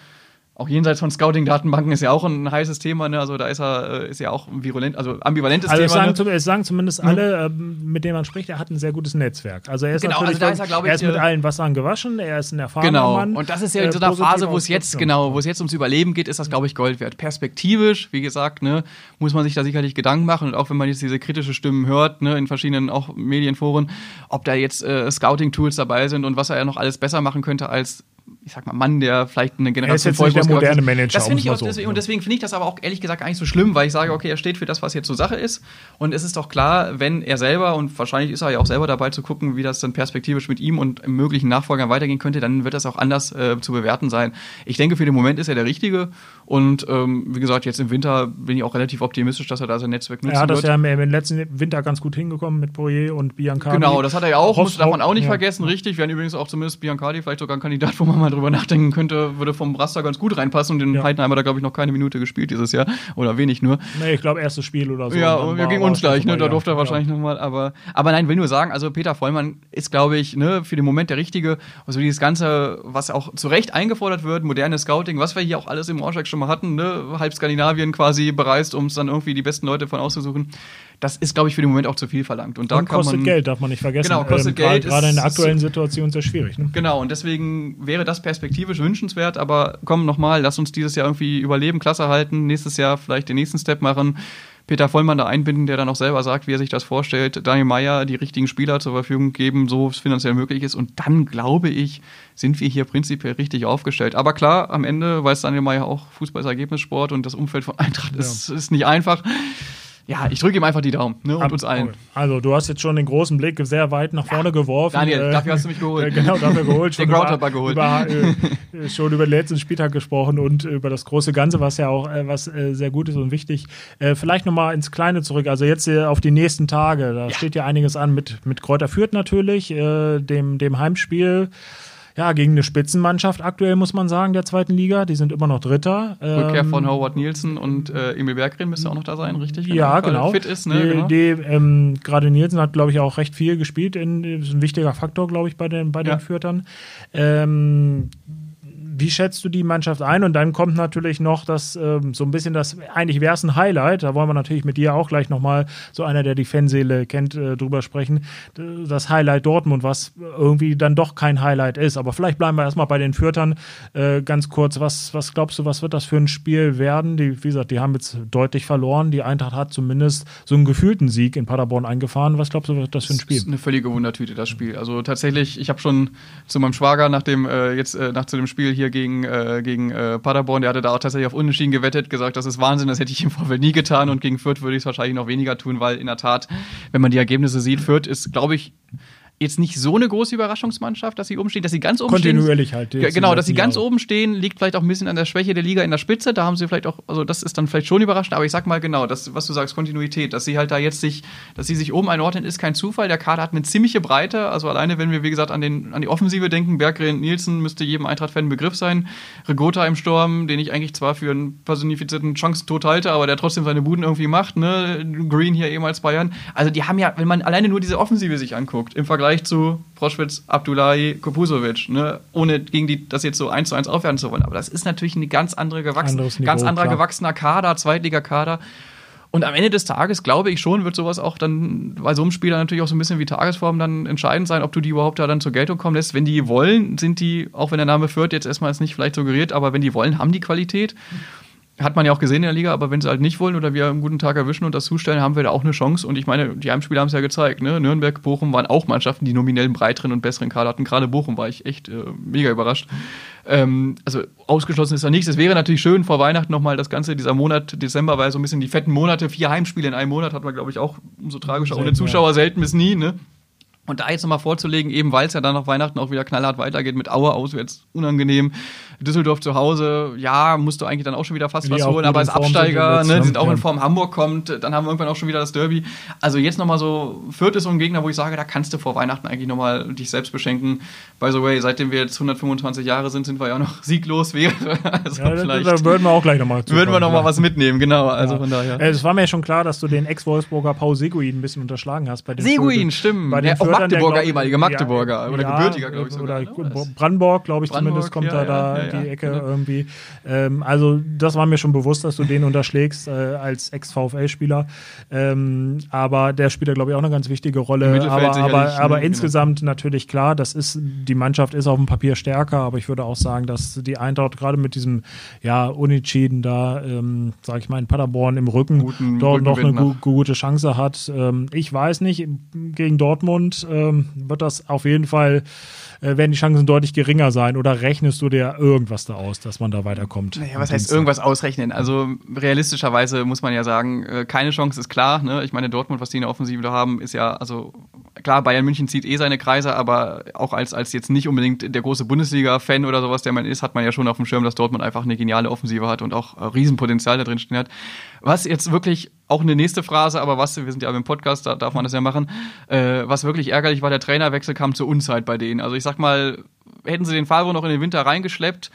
auch jenseits von Scouting-Datenbanken ist ja auch ein heißes Thema, ne? Also da ist er, äh, ist ja auch ein virulent, also ambivalentes also Thema. Sagen, ne? zum, es sagen zumindest mhm. alle, ähm, mit denen man spricht, er hat ein sehr gutes Netzwerk. Also er ist genau, natürlich, also ist er, er, ist mit allen Wassern gewaschen, er ist ein erfahrener genau. Mann. Und das ist ja in so einer Phase, wo es jetzt, genau, wo es jetzt ums Überleben geht, ist das, glaube ich, Gold wert. Perspektivisch, wie gesagt, ne, muss man sich da sicherlich Gedanken machen. Und auch wenn man jetzt diese kritische Stimmen hört, ne, in verschiedenen auch Medienforen, ob da jetzt äh, Scouting-Tools dabei sind und was er ja noch alles besser machen könnte als ich sag mal, Mann, der vielleicht eine Generation er ist jetzt nicht der moderne Manager. Das finde ich auch, so, deswegen, und deswegen finde ich das aber auch ehrlich gesagt gar nicht so schlimm, weil ich sage, okay, er steht für das, was jetzt so Sache ist. Und es ist doch klar, wenn er selber, und wahrscheinlich ist er ja auch selber dabei zu gucken, wie das dann perspektivisch mit ihm und möglichen Nachfolgern weitergehen könnte, dann wird das auch anders äh, zu bewerten sein. Ich denke, für den Moment ist er der Richtige. Und ähm, wie gesagt, jetzt im Winter bin ich auch relativ optimistisch, dass er da sein Netzwerk nutzen wird. Er hat das wird. ja im, letzten Winter ganz gut hingekommen mit Poirier und Biancardi. Genau, das hat er ja auch, Hoff, muss darf man auch nicht ja. vergessen, richtig. Wir haben übrigens auch zumindest Biancardi, vielleicht sogar ein Kandidat, wo man mal drüber nachdenken könnte, würde vom Raster ganz gut reinpassen. Und den Ja. Heidenheim hat er, glaube ich, noch keine Minute gespielt dieses Jahr. Oder wenig nur. Nee, ich glaube, erstes Spiel oder so. ja, Und wir gegen war uns gleich, ne? Da ja. durfte er wahrscheinlich nochmal, aber, aber nein, will nur sagen, also Peter Vollmann ist, glaube ich, ne, für den Moment der Richtige. Also dieses Ganze, was auch zu Recht eingefordert wird, moderne Scouting, was wir hier auch alles im Orschak schon mal hatten, ne? halb Skandinavien quasi bereist, um es dann irgendwie die besten Leute von auszusuchen. Das ist, glaube ich, für den Moment auch zu viel verlangt. Und da Und kostet man. Geld, darf man nicht vergessen. Genau, kostet gerade- Geld, Gerade in der aktuellen Situation sehr schwierig. Ne? Genau, und deswegen wäre das perspektivisch wünschenswert, aber komm nochmal, lass uns dieses Jahr irgendwie überleben, Klasse halten, nächstes Jahr vielleicht den nächsten Step machen. Peter Vollmann da einbinden, der dann auch selber sagt, wie er sich das vorstellt. Daniel Meyer die richtigen Spieler zur Verfügung geben, so es finanziell möglich ist. Und dann, glaube ich, sind wir hier prinzipiell richtig aufgestellt. Aber klar, am Ende weiß Daniel Meyer auch, Fußball ist Ergebnissport und das Umfeld von Eintracht ist, ist nicht einfach. Ja, ich drücke ihm einfach die Daumen ne, und uns allen. Also, du hast jetzt schon den großen Blick sehr weit nach vorne geworfen. Daniel, dafür hast du mich geholt. Äh, [LAUGHS] genau, dafür geholt. [LAUGHS] Den Groundhopper geholt. Über, [LAUGHS] äh, schon über den letzten Spieltag gesprochen und über das große Ganze, was ja auch äh, was äh, sehr gut ist und wichtig. Äh, vielleicht nochmal ins Kleine zurück. Also jetzt äh, auf die nächsten Tage. Da steht ja einiges an mit, mit Kräuter Fürth natürlich, äh, dem, dem Heimspiel. Ja, gegen eine Spitzenmannschaft aktuell, muss man sagen, der zweiten Liga. Die sind immer noch Dritter. Rückkehr Ähm, von Howard Nielsen und äh, Emil Berggren müsste auch noch da sein, richtig? Wenn Ja, genau. Fit ist, ne? die, genau. die, ähm, Gerade Nielsen hat, glaube ich, auch recht viel gespielt. In, ist ein wichtiger Faktor, glaube ich, bei den, bei Ja. den Fürtern. Ähm, wie schätzt du die Mannschaft ein? Und dann kommt natürlich noch das, ähm, so ein bisschen das, eigentlich wäre es ein Highlight, da wollen wir natürlich mit dir auch gleich nochmal, so einer, der die Fanseele kennt, äh, drüber sprechen, das Highlight Dortmund, was irgendwie dann doch kein Highlight ist. Aber vielleicht bleiben wir erstmal bei den Fürtern äh, ganz kurz. Was, was glaubst du, was wird das für ein Spiel werden? Die, wie gesagt, die haben jetzt deutlich verloren. Die Eintracht hat zumindest so einen gefühlten Sieg in Paderborn eingefahren. Was glaubst du, wird das für ein Spiel? Das ist eine völlige Wundertüte, das Spiel. Also tatsächlich, ich habe schon zu meinem Schwager nach dem, äh, jetzt äh, nach zu dem Spiel hier gegen, äh, gegen äh, Paderborn, der hatte da auch tatsächlich auf Unentschieden gewettet, gesagt, das ist Wahnsinn, das hätte ich im Vorfeld nie getan. Und gegen Fürth würde ich es wahrscheinlich noch weniger tun, weil in der Tat, wenn man die Ergebnisse sieht, Fürth ist, glaube ich, jetzt nicht so eine große Überraschungsmannschaft, dass sie oben stehen, dass sie ganz oben Kontinuierlich stehen. Kontinuierlich halt. Genau, dass sie ganz Jahre. oben stehen, liegt vielleicht auch ein bisschen an der Schwäche der Liga in der Spitze. Da haben sie vielleicht auch, also das ist dann vielleicht schon überraschend, aber ich sag mal genau, das, was du sagst, Kontinuität, dass sie halt da jetzt sich, dass sie sich oben einordnen, ist kein Zufall. Der Kader hat eine ziemliche Breite, also alleine, wenn wir, wie gesagt, an, den, an die Offensive denken, Berggren Nielsen müsste jedem Eintracht-Fan ein Begriff sein. Regota im Sturm, den ich eigentlich zwar für einen personifizierten Chancentod halte, aber der trotzdem seine Buden irgendwie macht, ne? Green hier ehemals Bayern. Also die haben ja, wenn man alleine nur diese Offensive sich anguckt, im Vergleich zu Proschwitz, Abdullahi, Kopusovic, ne? ohne gegen die das jetzt so eins zu eins aufwerten zu wollen. Aber das ist natürlich eine ganz andere gewachsen, Niveau, ganz anderer klar. gewachsener Kader, Zweitligakader. Und am Ende des Tages, glaube ich schon, wird sowas auch dann bei so einem Spieler natürlich auch so ein bisschen wie Tagesform dann entscheidend sein, ob du die überhaupt da dann zur Geltung kommen lässt. Wenn die wollen, sind die, auch wenn der Name Fürth jetzt erstmal jetzt nicht vielleicht suggeriert, aber wenn die wollen, haben die Qualität. Mhm hat man ja auch gesehen in der Liga, aber wenn sie halt nicht wollen oder wir einen guten Tag erwischen und das zustellen, haben wir da auch eine Chance. Und ich meine, die Heimspiele haben es ja gezeigt. Ne? Nürnberg, Bochum waren auch Mannschaften, die nominell einen breiteren und besseren Kader hatten. Gerade Bochum war ich echt äh, mega überrascht. Ähm, also ausgeschlossen ist da nichts. Es wäre natürlich schön vor Weihnachten nochmal das Ganze, dieser Monat Dezember war ja so ein bisschen die fetten Monate, vier Heimspiele in einem Monat hat man, glaube ich, auch umso tragischer. Ohne Zuschauer selten bis nie. Ne? Und da jetzt nochmal vorzulegen, eben weil es ja dann nach Weihnachten auch wieder knallhart weitergeht mit Aue auswärts unangenehm. Düsseldorf zu Hause, ja, musst du eigentlich dann auch schon wieder fast die was holen, aber als Absteiger, sind, ne, sind auch in Form Hamburg kommt, dann haben wir irgendwann auch schon wieder das Derby. Also jetzt nochmal so, Fürth ist so ein Gegner, wo ich sage, da kannst du vor Weihnachten eigentlich nochmal dich selbst beschenken. By the way, seitdem wir jetzt 125 Jahre sind, sind wir ja noch [LAUGHS] sieglos wäre. [LAUGHS] Also ja, vielleicht da würden wir auch gleich nochmal Würden wir nochmal was mitnehmen, genau. Also ja. von daher. Es war mir schon klar, dass du den Ex-Wolfsburger Paul Seguin ein bisschen unterschlagen hast bei den Seguin, stimmt. Bei den ja, Magdeburger, ehemalige Magdeburger. Ja, oder gebürtiger, glaube ich sogar. Oder ne? Brandenburg, glaube ich Brandenburg, zumindest, kommt da, da die Ecke genau. irgendwie. Ähm, also das war mir schon bewusst, dass du den unterschlägst äh, als Ex-VfL-Spieler. Ähm, aber der spielt ja, glaube ich, auch eine ganz wichtige Rolle. Aber, aber, aber genau. insgesamt natürlich klar, das ist, die Mannschaft ist auf dem Papier stärker, aber ich würde auch sagen, dass die Eintracht gerade mit diesem ja, Unentschieden da, ähm, sage ich mal, in Paderborn im Rücken Guten, dort noch eine gu gute Chance hat. Ähm, ich weiß nicht, gegen Dortmund ähm, wird das auf jeden Fall äh, werden die Chancen deutlich geringer sein oder rechnest du dir irgendwas da aus, dass man da weiterkommt? Naja, was heißt irgendwas ausrechnen? Also realistischerweise muss man ja sagen, äh, keine Chance ist klar. Ne? Ich meine, Dortmund, was die in der Offensive da haben, ist ja, also klar, Bayern München zieht eh seine Kreise, aber auch als, als jetzt nicht unbedingt der große Bundesliga-Fan oder sowas, der man ist, hat man ja schon auf dem Schirm, dass Dortmund einfach eine geniale Offensive hat und auch äh, Riesenpotenzial da drin stehen hat. Was jetzt wirklich auch eine nächste Phrase, aber was, wir sind ja im Podcast, da darf man das ja machen, äh, was wirklich ärgerlich war, der Trainerwechsel kam zur Unzeit bei denen. Also ich sag mal, hätten sie den Favre noch in den Winter reingeschleppt,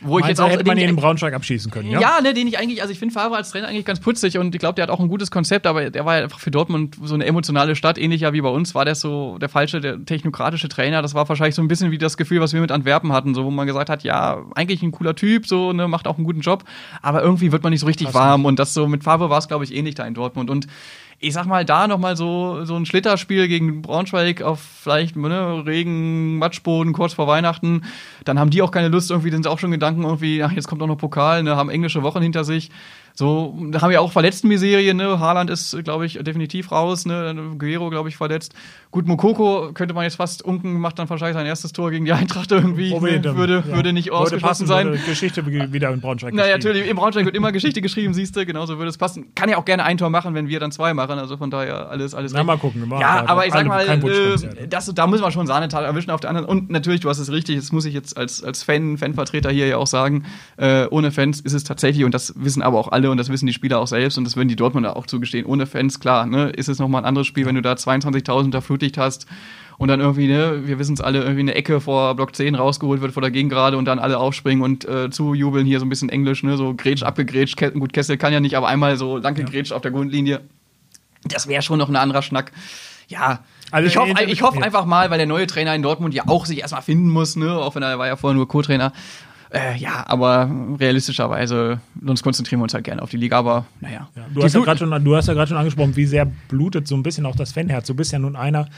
wo ich jetzt auch hätte man ihn in Braunschweig abschießen können, ja? Ja, ne, den ich eigentlich, also ich finde Favre als Trainer eigentlich ganz putzig und ich glaube, der hat auch ein gutes Konzept, aber der war ja einfach für Dortmund so eine emotionale Stadt, ähnlich ja wie bei uns, war der so der falsche, der technokratische Trainer. Das war wahrscheinlich so ein bisschen wie das Gefühl, was wir mit Antwerpen hatten, so wo man gesagt hat, ja, eigentlich ein cooler Typ, so, ne, macht auch einen guten Job, aber irgendwie wird man nicht so richtig warm und das so mit Favre war es, glaube ich, ähnlich da in Dortmund und ich sag mal, da nochmal so, so ein Schlitterspiel gegen Braunschweig auf vielleicht ne, Regen, Matschboden kurz vor Weihnachten. Dann haben die auch keine Lust, irgendwie sind auch schon Gedanken, irgendwie, ach, jetzt kommt auch noch Pokal, ne, haben englische Wochen hinter sich. So, da haben wir auch Verletztenmiserie, ne? Haaland ist, glaube ich, definitiv raus, ne? Guerrero, glaube ich, verletzt. Gut, Mokoko könnte man jetzt fast unken, macht dann wahrscheinlich sein erstes Tor gegen die [LAUGHS] Eintracht irgendwie. Oh, ne? würde, ja. würde nicht ausgeschlossen sein. Geschichte wieder in Braunschweig Naja, natürlich, in Braunschweig wird immer Geschichte geschrieben, siehst du, genauso würde es passen. Kann ja auch gerne ein Tor machen, wenn wir dann zwei machen, also von daher alles, alles. Na, mal gucken. Mal ja, aber ich sag mal, äh, das, da müssen wir schon Sahnetal erwischen auf der anderen. Und natürlich, du hast es richtig, das muss ich jetzt als, als Fan, Fanvertreter hier ja auch sagen, äh, ohne Fans ist es tatsächlich, und das wissen aber auch alle und das wissen die Spieler auch selbst und das würden die Dortmunder auch zugestehen. Ohne Fans, klar, ne, ist es nochmal ein anderes Spiel, wenn du da 22.000 da Flutlicht hast und dann irgendwie, ne, wir wissen es alle, irgendwie eine Ecke vor Block 10 rausgeholt wird vor der Gegengrade und dann alle aufspringen und äh, zujubeln hier so ein bisschen Englisch, ne, so Gretsch abgegrätscht. Gut, Kessel kann ja nicht, aber einmal so lang gegrätscht ja. auf der Grundlinie. Das wäre schon noch ein anderer Schnack. Ja, also ich hoffe ich hoff einfach mal, weil der neue Trainer in Dortmund ja auch sich erstmal finden muss, ne, auch wenn er war ja vorher nur Co-Trainer Äh, ja, aber realistischerweise, sonst konzentrieren wir uns halt gerne auf die Liga, aber naja. Ja, du, hast ja schon, du hast ja gerade schon angesprochen, wie sehr blutet so ein bisschen auch das Fanherz. Du bist ja nun einer,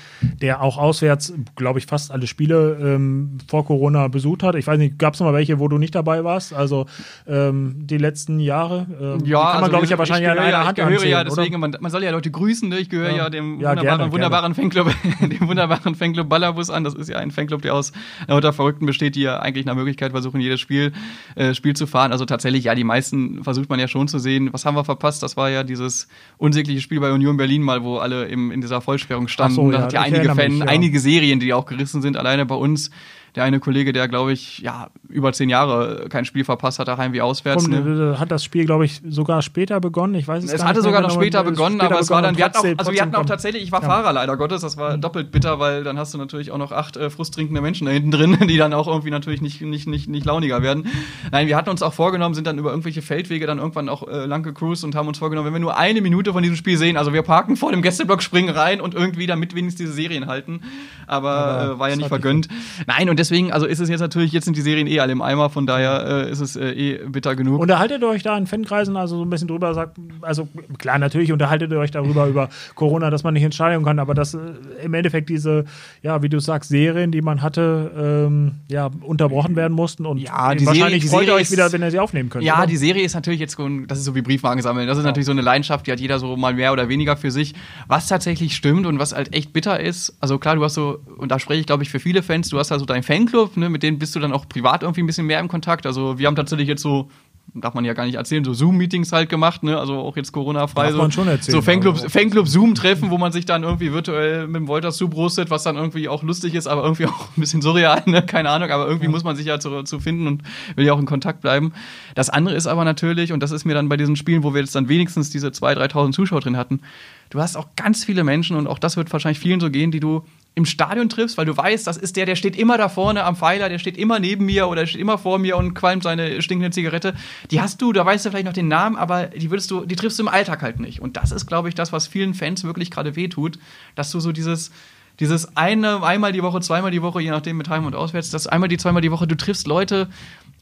der auch auswärts, glaube ich, fast alle Spiele ähm, vor Corona besucht hat. Ich weiß nicht, gab es noch mal welche, wo du nicht dabei warst? Also ähm, die letzten Jahre? Ähm, ja, kann man, also glaube ich, ja wahrscheinlich ich an einer ja, Hand ich gehöre ja, deswegen, man, man, soll ja Leute grüßen, ne? ich gehöre ja, ja dem ja, wunderbaren, gerne, wunderbaren gerne. Fanclub, [LAUGHS] dem wunderbaren Fanclub Ballerbus an. Das ist ja ein Fanclub, der aus lauter Verrückten besteht, die ja eigentlich nach Möglichkeit versuchen, jedes Spiel, äh, Spiel zu fahren. Also tatsächlich, ja, die meisten versucht man ja schon zu sehen. Was haben wir verpasst? Das war ja dieses unsägliche Spiel bei Union Berlin mal, wo alle im, in dieser Vollsperrung standen. So, da ja, hat ja einige Fan, mich, einige Serien, die auch gerissen sind, alleine bei uns der eine Kollege, der, glaube ich, ja, über zehn Jahre kein Spiel verpasst hat, daheim wie auswärts. Komm, ne? Hat das Spiel, glaube ich, sogar später begonnen? Ich weiß es, es gar hatte sogar noch später begonnen, später aber es war dann, wir hatten auch, also wir hatten auch tatsächlich, ich war ja. Fahrer leider Gottes, das war mhm. doppelt bitter, weil dann hast du natürlich auch noch acht äh, frusttrinkende Menschen da hinten drin, [LAUGHS] die dann auch irgendwie natürlich nicht, nicht, nicht, nicht launiger werden. Nein, wir hatten uns auch vorgenommen, sind dann über irgendwelche Feldwege dann irgendwann auch äh, lang gecruised und haben uns vorgenommen, wenn wir nur eine Minute von diesem Spiel sehen, also wir parken vor dem Gästeblock, springen rein und irgendwie damit wenigstens diese Serien halten. Aber, aber äh, war ja nicht vergönnt. Nein, und deswegen, also ist es jetzt natürlich, jetzt sind die Serien eh alle im Eimer, von daher äh, ist es äh, eh bitter genug. Unterhaltet ihr euch da in Fankreisen also so ein bisschen drüber, sagt, also klar, natürlich unterhaltet ihr euch darüber, über Corona, dass man nicht ins Stadion kann, aber dass äh, im Endeffekt diese, ja, wie du sagst, Serien, die man hatte, ähm, ja, unterbrochen werden mussten und ja, die wahrscheinlich Serie, freut ihr euch wieder, wenn ihr sie aufnehmen könnt. Ja, oder? die Serie ist natürlich jetzt, das ist so wie Briefmarken sammeln, das ist ja. natürlich so eine Leidenschaft, die hat jeder so mal mehr oder weniger für sich. Was tatsächlich stimmt und was halt echt bitter ist, also klar, du hast so, und da spreche ich glaube ich für viele Fans, du hast da so deinen Fanclub, ne, mit denen bist du dann auch privat irgendwie ein bisschen mehr im Kontakt. Also wir haben tatsächlich jetzt so darf man ja gar nicht erzählen, so Zoom-Meetings halt gemacht, ne? Also auch jetzt Corona-frei. Darf so, man schon erzählen. So Fanclub, Fanclub Zoom-Treffen, wo man sich dann irgendwie virtuell mit dem Wolters zubrustet, was dann irgendwie auch lustig ist, aber irgendwie [LAUGHS] auch ein bisschen surreal, ne? Keine Ahnung, aber irgendwie ja. muss man sich ja zu, zu finden und will ja auch in Kontakt bleiben. Das andere ist aber natürlich, und das ist mir dann bei diesen Spielen, wo wir jetzt dann wenigstens diese 2.000, 3.000 Zuschauer drin hatten, du hast auch ganz viele Menschen und auch das wird wahrscheinlich vielen so gehen, die du im Stadion triffst, weil du weißt, das ist der, der steht immer da vorne am Pfeiler, der steht immer neben mir oder steht immer vor mir und qualmt seine stinkende Zigarette. Die hast du, da weißt du vielleicht noch den Namen, aber die würdest du, die triffst du im Alltag halt nicht. Und das ist, glaube ich, das, was vielen Fans wirklich gerade wehtut, dass du so dieses, dieses eine, einmal die Woche, zweimal die Woche, je nachdem mit Heim und Auswärts, das einmal die, zweimal die Woche, du triffst Leute,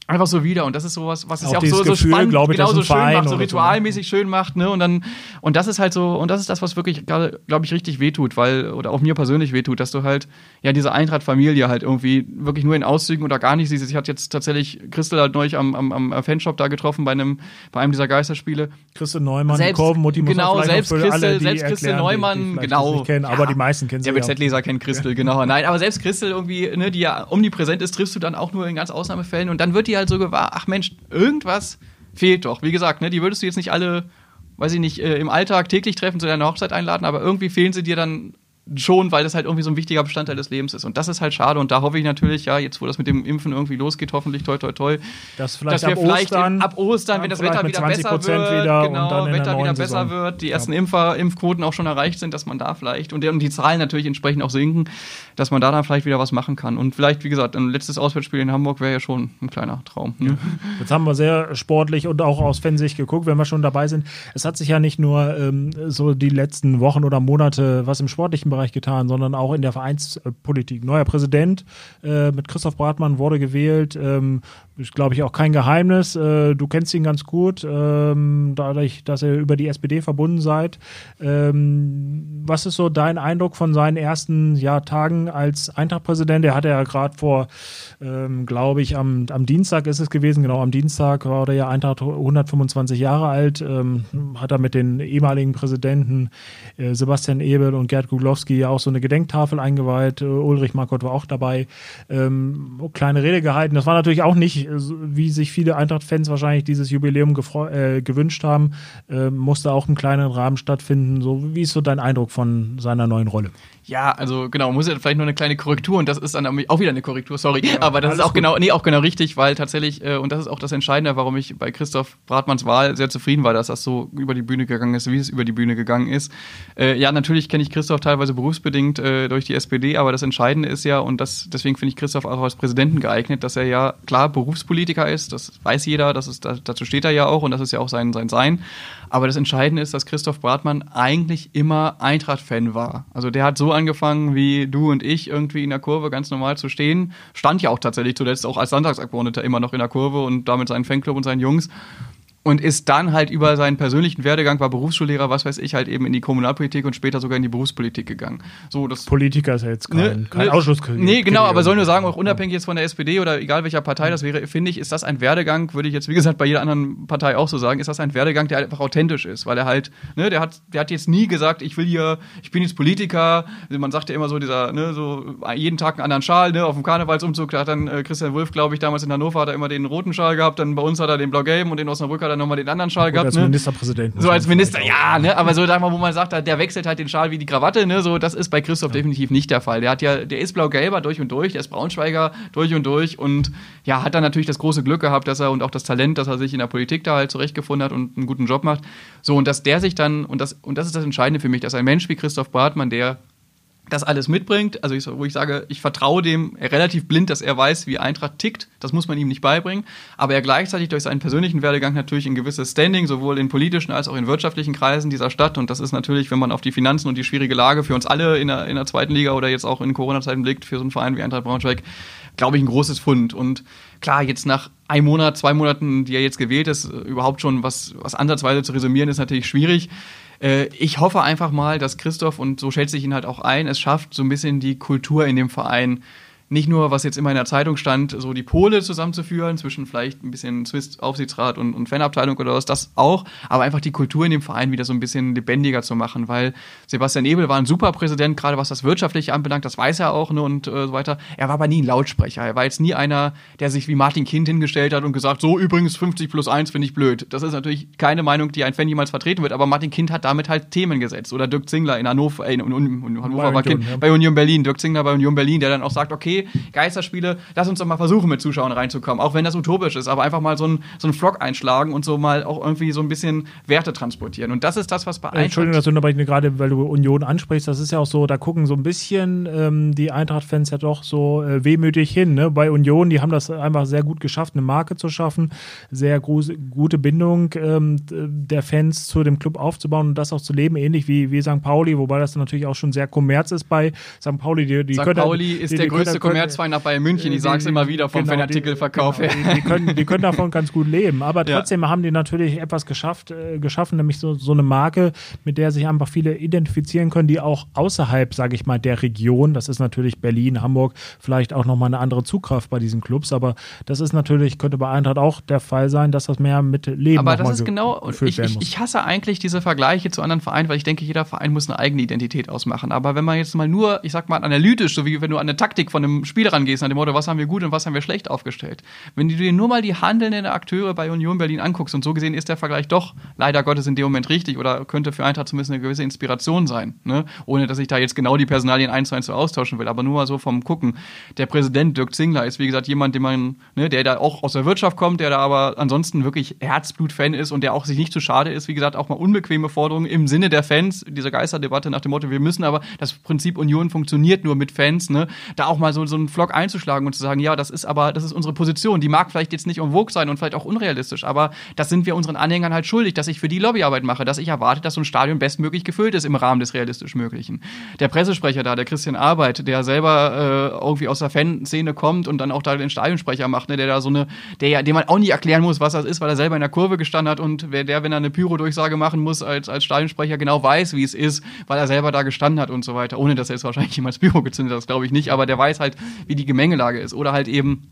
einfach so wieder. Und das ist sowas, was es ja auch so, so Gefühl, spannend, ich, genau so schön macht, so ritualmäßig so. schön macht, ne? Und dann, und das ist halt so, und das ist das, was wirklich, glaube ich, richtig wehtut, weil, oder auch mir persönlich wehtut, dass du halt, ja, diese Eintracht-Familie halt irgendwie wirklich nur in Auszügen oder gar nicht siehst. Ich hatte jetzt tatsächlich Christel halt neulich am, am, am Fanshop da getroffen bei einem, bei einem dieser Geisterspiele. Christel Neumann, selbst, Kurvenmutti genau, selbst Christel, alle, selbst Christel Neumann, die, die genau. Kennen, aber ja, die meisten kennen sie. Der BZ-Leser kennt Christel, genau. Nein, aber selbst Christel irgendwie, ne, die ja omnipräsent ist, triffst du dann auch nur in ganz Ausnahmefällen und dann wird die halt so gewahr, ach Mensch, irgendwas fehlt doch. Wie gesagt, ne, die würdest du jetzt nicht alle, weiß ich nicht, äh, im Alltag täglich treffen, zu deiner Hochzeit einladen, aber irgendwie fehlen sie dir dann schon, weil das halt irgendwie so ein wichtiger Bestandteil des Lebens ist. Und das ist halt schade. Und da hoffe ich natürlich, ja, jetzt wo das mit dem Impfen irgendwie losgeht, hoffentlich toi toi toi, dass, vielleicht dass wir ab vielleicht Ostern, ab Ostern, wenn das Wetter wieder besser wird, wieder genau, Wetter wieder besser Saison. wird, die ersten ja. Impfer, Impfquoten auch schon erreicht sind, dass man da vielleicht und, und die Zahlen natürlich entsprechend auch sinken, dass man da dann vielleicht wieder was machen kann. Und vielleicht, wie gesagt, ein letztes Auswärtsspiel in Hamburg wäre ja schon ein kleiner Traum. Ne? Jetzt haben wir sehr sportlich und auch aus Fansicht geguckt, wenn wir schon dabei sind. Es hat sich ja nicht nur ähm, so die letzten Wochen oder Monate was im sportlichen Bereich getan, sondern auch in der Vereinspolitik. Neuer Präsident äh, mit Christoph Bratmann wurde gewählt. Ähm, ist, glaube ich, auch kein Geheimnis. Äh, du kennst ihn ganz gut, ähm, dadurch, dass ihr über die SPD verbunden seid. Ähm, was ist so dein Eindruck von seinen ersten ja, Tagen als Eintracht-Präsident? Er hatte ja gerade vor, ähm, glaube ich, am, am Dienstag ist es gewesen, genau, am Dienstag war der ja Eintracht 125 Jahre alt, ähm, hat er mit den ehemaligen Präsidenten äh, Sebastian Ebel und Gerd Guglowski ja auch so eine Gedenktafel eingeweiht. Äh, Ulrich Markott war auch dabei. Ähm, kleine Rede gehalten. Das war natürlich auch nicht wie sich viele Eintracht-Fans wahrscheinlich dieses Jubiläum äh, gewünscht haben, äh, musste auch im kleinen Rahmen stattfinden. So, wie ist so dein Eindruck von seiner neuen Rolle? Ja, also genau, muss ja vielleicht nur eine kleine Korrektur und das ist dann auch wieder eine Korrektur, sorry, ja, aber das ist auch gut. genau, nee, auch genau richtig, weil tatsächlich, äh, und das ist auch das Entscheidende, warum ich bei Christoph Bratmanns Wahl sehr zufrieden war, dass das so über die Bühne gegangen ist, wie es über die Bühne gegangen ist. Äh, ja, natürlich kenne ich Christoph teilweise teilweise berufsbedingt äh, durch die SPD, aber das Entscheidende ist ja, und das, deswegen finde ich Christoph auch als Präsidenten geeignet, dass er ja klar Berufspolitiker ist, das weiß jeder, das ist, dazu steht er ja auch und das ist ja auch sein, sein Sein. Aber das Entscheidende ist, dass Christoph Bratmann eigentlich immer Eintracht-Fan war. Also der hat so angefangen, wie du und ich irgendwie in der Kurve ganz normal zu stehen. Stand ja auch tatsächlich zuletzt auch als Landtagsabgeordneter immer noch in der Kurve und damit seinen Fanclub und seinen Jungs und ist dann halt über seinen persönlichen Werdegang, war Berufsschullehrer, was weiß ich, halt eben in die Kommunalpolitik und später sogar in die Berufspolitik gegangen. So, das Politiker ist ja jetzt kein, ne, kein ne, Ausschlusskriterium. Nee, genau, aber soll nur sagen, auch unabhängig jetzt von der SPD oder egal welcher Partei das wäre, finde ich, ist das ein Werdegang, würde ich jetzt, wie gesagt, bei jeder anderen Partei auch so sagen, ist das ein Werdegang, der einfach authentisch ist, weil er halt, ne, der hat, der hat jetzt nie gesagt, ich will hier, ich bin jetzt Politiker, man sagt ja immer so dieser, ne, so jeden Tag einen anderen Schal, ne, auf dem Karnevalsumzug, da hat dann äh, Christian Wulff, glaube ich, damals in Hannover hat er immer den roten Schal gehabt, dann bei uns hat er den blau-gelben und in Osnabrück hat er nochmal den anderen Schal gehabt. Als ne? Ministerpräsident. So als Minister, ja, ne, aber so, sag mal, wo man sagt, der wechselt halt den Schal wie die Krawatte, ne, so, das ist bei Christoph ja. definitiv nicht der Fall. Der hat ja, der ist blau-gelber durch und durch, der ist Braunschweiger durch und durch und ja, hat dann natürlich das große Glück gehabt, dass er und auch das Talent, dass er sich in der Politik da halt zurechtgefunden hat und einen guten Job macht. So, und dass der sich dann, und das, und das ist das Entscheidende für mich, dass ein Mensch wie Christoph Bartmann, der das alles mitbringt, also ich, wo ich sage, ich vertraue dem relativ blind, dass er weiß, wie Eintracht tickt, das muss man ihm nicht beibringen, aber er gleichzeitig durch seinen persönlichen Werdegang natürlich ein gewisses Standing, sowohl in politischen als auch in wirtschaftlichen Kreisen dieser Stadt. Und das ist natürlich, wenn man auf die Finanzen und die schwierige Lage für uns alle in der, in der zweiten Liga oder jetzt auch in Corona-Zeiten blickt, für so einen Verein wie Eintracht Braunschweig, glaube ich, ein großes Fund. Und klar, jetzt nach einem Monat, zwei Monaten, die er jetzt gewählt ist, überhaupt schon was, was ansatzweise zu resümieren, ist natürlich schwierig. Äh, ich hoffe einfach mal, dass Christoph, und so schätze ich ihn halt auch ein, es schafft, so ein bisschen die Kultur in dem Verein nicht nur, was jetzt immer in der Zeitung stand, so die Pole zusammenzuführen, zwischen vielleicht ein bisschen Swiss-Aufsichtsrat und, und Fanabteilung oder was, das auch, aber einfach die Kultur in dem Verein wieder so ein bisschen lebendiger zu machen, weil Sebastian Ebel war ein super Präsident, gerade was das Wirtschaftliche anbelangt, das weiß er auch ne, und äh, so weiter. Er war aber nie ein Lautsprecher. Er war jetzt nie einer, der sich wie Martin Kind hingestellt hat und gesagt, so übrigens 50 plus 1 finde ich blöd. Das ist natürlich keine Meinung, die ein Fan jemals vertreten wird, aber Martin Kind hat damit halt Themen gesetzt. Oder Dirk Zingler in Hannover, äh, in, in, in Hannover war Kind, ja. bei Union Berlin, Dirk Zingler bei Union Berlin, der dann auch sagt, okay, Geisterspiele, lass uns doch mal versuchen, mit Zuschauern reinzukommen, auch wenn das utopisch ist, aber einfach mal so einen so Flock einschlagen und so mal auch irgendwie so ein bisschen Werte transportieren. Und das ist das, was bei Eintracht. Entschuldigung, dass du gerade, weil du Union ansprichst, das ist ja auch so, da gucken so ein bisschen ähm, die Eintracht-Fans ja doch so äh, wehmütig hin. Ne? Bei Union, die haben das einfach sehr gut geschafft, eine Marke zu schaffen, sehr gute Bindung ähm, der Fans zu dem Club aufzubauen und das auch zu leben, ähnlich wie, wie St. Pauli, wobei das natürlich auch schon sehr Kommerz ist bei St. Pauli. Die, die St. Pauli ist die, der größte Kommerzverein nach Bayern München. Ich sage es immer wieder vom genau, Fanartikelverkauf genau, her. Die, können, die können davon ganz gut leben. Aber [LAUGHS] trotzdem ja. haben die natürlich etwas geschafft, äh, geschaffen, nämlich so, so eine Marke, mit der sich einfach viele identifizieren können, die auch außerhalb, sage ich mal, der Region, das ist natürlich Berlin, Hamburg, vielleicht auch nochmal eine andere Zugkraft bei diesen Clubs. Aber das ist natürlich, könnte bei Eintracht auch der Fall sein, dass das mehr mit Leben Aber das ist genau, ich, ich, ich hasse eigentlich diese Vergleiche zu anderen Vereinen, weil ich denke, jeder Verein muss eine eigene Identität ausmachen. Aber wenn man jetzt mal nur, ich sag mal, analytisch, so wie wenn du an eine Taktik von einem Spiel rangehst, nach dem Motto, was haben wir gut und was haben wir schlecht aufgestellt. Wenn du dir nur mal die handelnden Akteure bei Union Berlin anguckst und so gesehen ist der Vergleich doch leider Gottes in dem Moment richtig oder könnte für Eintracht zumindest eine gewisse Inspiration sein, ne? ohne dass ich da jetzt genau die Personalien eins zu eins so austauschen will, aber nur mal so vom Gucken. Der Präsident Dirk Zingler ist wie gesagt jemand, den man, ne, der da auch aus der Wirtschaft kommt, der da aber ansonsten wirklich Herzblut-Fan ist und der auch sich nicht zu schade ist, wie gesagt, auch mal unbequeme Forderungen im Sinne der Fans, diese Geisterdebatte nach dem Motto, wir müssen aber, das Prinzip Union funktioniert nur mit Fans, ne? da auch mal so, so einen Vlog einzuschlagen und zu sagen, ja, das ist aber, das ist unsere Position. Die mag vielleicht jetzt nicht vogue sein und vielleicht auch unrealistisch, aber das sind wir unseren Anhängern halt schuldig, dass ich für die Lobbyarbeit mache, dass ich erwarte, dass so ein Stadion bestmöglich gefüllt ist im Rahmen des realistisch Möglichen. Der Pressesprecher da, der Christian Arbeit, der selber äh, irgendwie aus der Fanszene kommt und dann auch da den Stadionsprecher macht, ne, der da so eine, der ja, dem man auch nicht erklären muss, was das ist, weil er selber in der Kurve gestanden hat und wer der, wenn er eine Pyro-Durchsage machen muss, als, als Stadionsprecher genau weiß, wie es ist, weil er selber da gestanden hat und so weiter, ohne dass er jetzt wahrscheinlich jemals Pyro gezündet hat, das glaube ich nicht, aber der weiß halt, wie die Gemengelage ist. Oder halt eben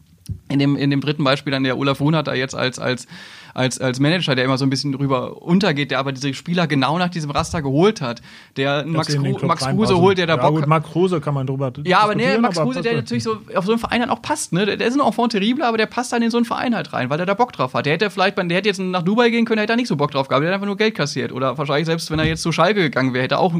in dem, in dem dritten Beispiel dann der Olaf Runert da jetzt als, als als, als Manager, der immer so ein bisschen drüber untergeht, der aber diese Spieler genau nach diesem Raster geholt hat. Der Max, Kru Max Kruse holt, der da ja, Bock gut, Max Kruse kann man drüber Ja, aber nee, Max Kruse, der natürlich so auf so einen Verein dann auch passt, ne? Der, der ist ein Enfant terrible, aber der passt dann in so einen Verein halt rein, weil der da Bock drauf hat. Der hätte vielleicht, der hätte jetzt nach Dubai gehen können, der hätte da nicht so Bock drauf gehabt, der hätte einfach nur Geld kassiert. Oder wahrscheinlich selbst, wenn er jetzt zu Schalke gegangen wäre, hätte er auch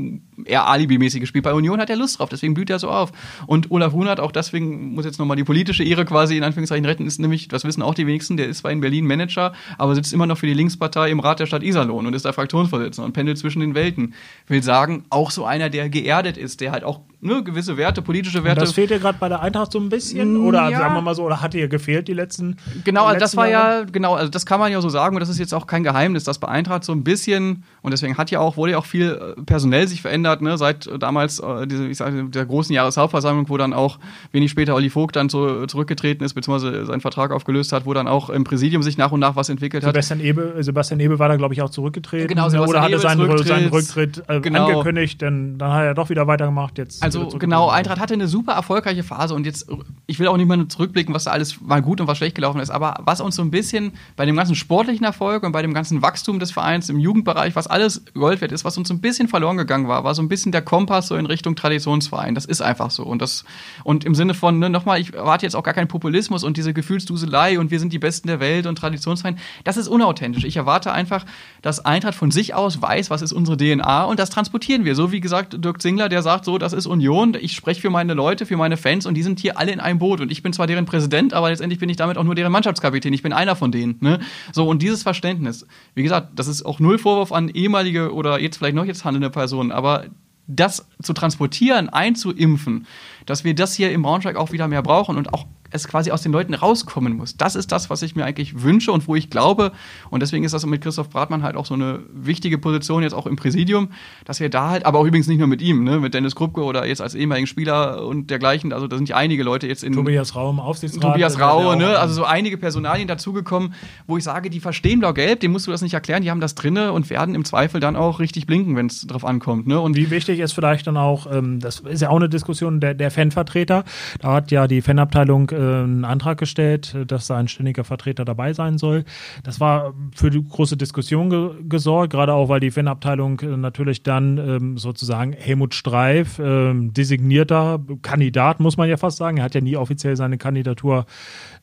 eher alibimäßig gespielt. Bei Union hat er Lust drauf, deswegen blüht er so auf. Und Olaf Runert, auch deswegen muss jetzt nochmal die politische Ehre quasi in Anführungszeichen retten, ist nämlich, das wissen auch die wenigsten, der ist zwar in Berlin Manager, aber sitzt immer noch für die Linkspartei im Rat der Stadt Iserlohn und ist da Fraktionsvorsitzender und pendelt zwischen den Welten. Will sagen, auch so einer, der geerdet ist, der halt auch ne, gewisse Werte, politische Werte. Und das fehlt dir gerade bei der Eintracht so ein bisschen? Oder ja. sagen wir mal so, oder hat dir gefehlt die letzten Genau, also das war Jahre? ja, genau, also das kann man ja so sagen und das ist jetzt auch kein Geheimnis, dass bei Eintracht so ein bisschen, und deswegen hat ja auch, wurde ja auch viel äh, personell sich verändert, ne, seit damals äh, diese, ich sage, der großen Jahreshauptversammlung, wo dann auch wenig später Olli Vogt dann so zurückgetreten ist, beziehungsweise seinen Vertrag aufgelöst hat, wo dann auch im Präsidium sich nach und nach was entwickelt hat. Sebastian Ebel, Sebastian Ebel war da, glaube ich, auch zurückgetreten. Genau, Sebastian oder hatte seinen, Rücktritt. seinen Rücktritt äh, Genau. angekündigt, denn dann hat er doch wieder weitergemacht. Jetzt Also wieder genau. Eintracht hatte eine super erfolgreiche Phase und jetzt, ich will auch nicht mal zurückblicken, was da alles mal gut und was schlecht gelaufen ist, aber was uns so ein bisschen bei dem ganzen sportlichen Erfolg und bei dem ganzen Wachstum des Vereins im Jugendbereich, was alles Gold wert ist, was uns so ein bisschen verloren gegangen war, war so ein bisschen der Kompass so in Richtung Traditionsverein. Das ist einfach so und das und im Sinne von ne, nochmal, ich erwarte jetzt auch gar keinen Populismus und diese Gefühlsduselei und wir sind die Besten der Welt und Traditionsverein. Das ist unauthentisch. Ich erwarte einfach, dass Eintracht von sich aus weiß, was ist unsere DNA und das transportieren wir. So wie gesagt, Dirk Zingler, der sagt so, das ist Union, ich spreche für meine Leute, für meine Fans und die sind hier alle in einem Boot und ich bin zwar deren Präsident, aber letztendlich bin ich damit auch nur deren Mannschaftskapitän. Ich bin einer von denen. Ne? So und dieses Verständnis, wie gesagt, das ist auch null Vorwurf an ehemalige oder jetzt vielleicht noch jetzt handelnde Personen, aber das zu transportieren, einzuimpfen, dass wir das hier im Braunschweig auch wieder mehr brauchen und auch es quasi aus den Leuten rauskommen muss. Das ist das, was ich mir eigentlich wünsche und wo ich glaube, und deswegen ist das mit Christoph Bratmann halt auch so eine wichtige Position jetzt auch im Präsidium, dass wir da halt, aber auch übrigens nicht nur mit ihm, ne, mit Dennis Krupke oder jetzt als ehemaligen Spieler und dergleichen, also da sind ja einige Leute jetzt in Tobias Rau im Aufsichtsrat. Tobias auch- ne? Also so einige Personalien dazugekommen, wo ich sage, die verstehen Blau-Gelb, dem musst du das nicht erklären, die haben das drinne und werden im Zweifel dann auch richtig blinken, wenn es drauf ankommt, ne? Und Wie wichtig ist vielleicht dann auch, ähm, das ist ja auch eine Diskussion der, der Fanvertreter. Da hat ja die Fanabteilung äh, einen Antrag gestellt, äh, dass da ein ständiger Vertreter dabei sein soll. Das war für die große Diskussion ge gesorgt, gerade auch, weil die Fanabteilung äh, natürlich dann ähm, sozusagen Helmut Streif, ähm, designierter Kandidat, muss man ja fast sagen. Er hat ja nie offiziell seine Kandidatur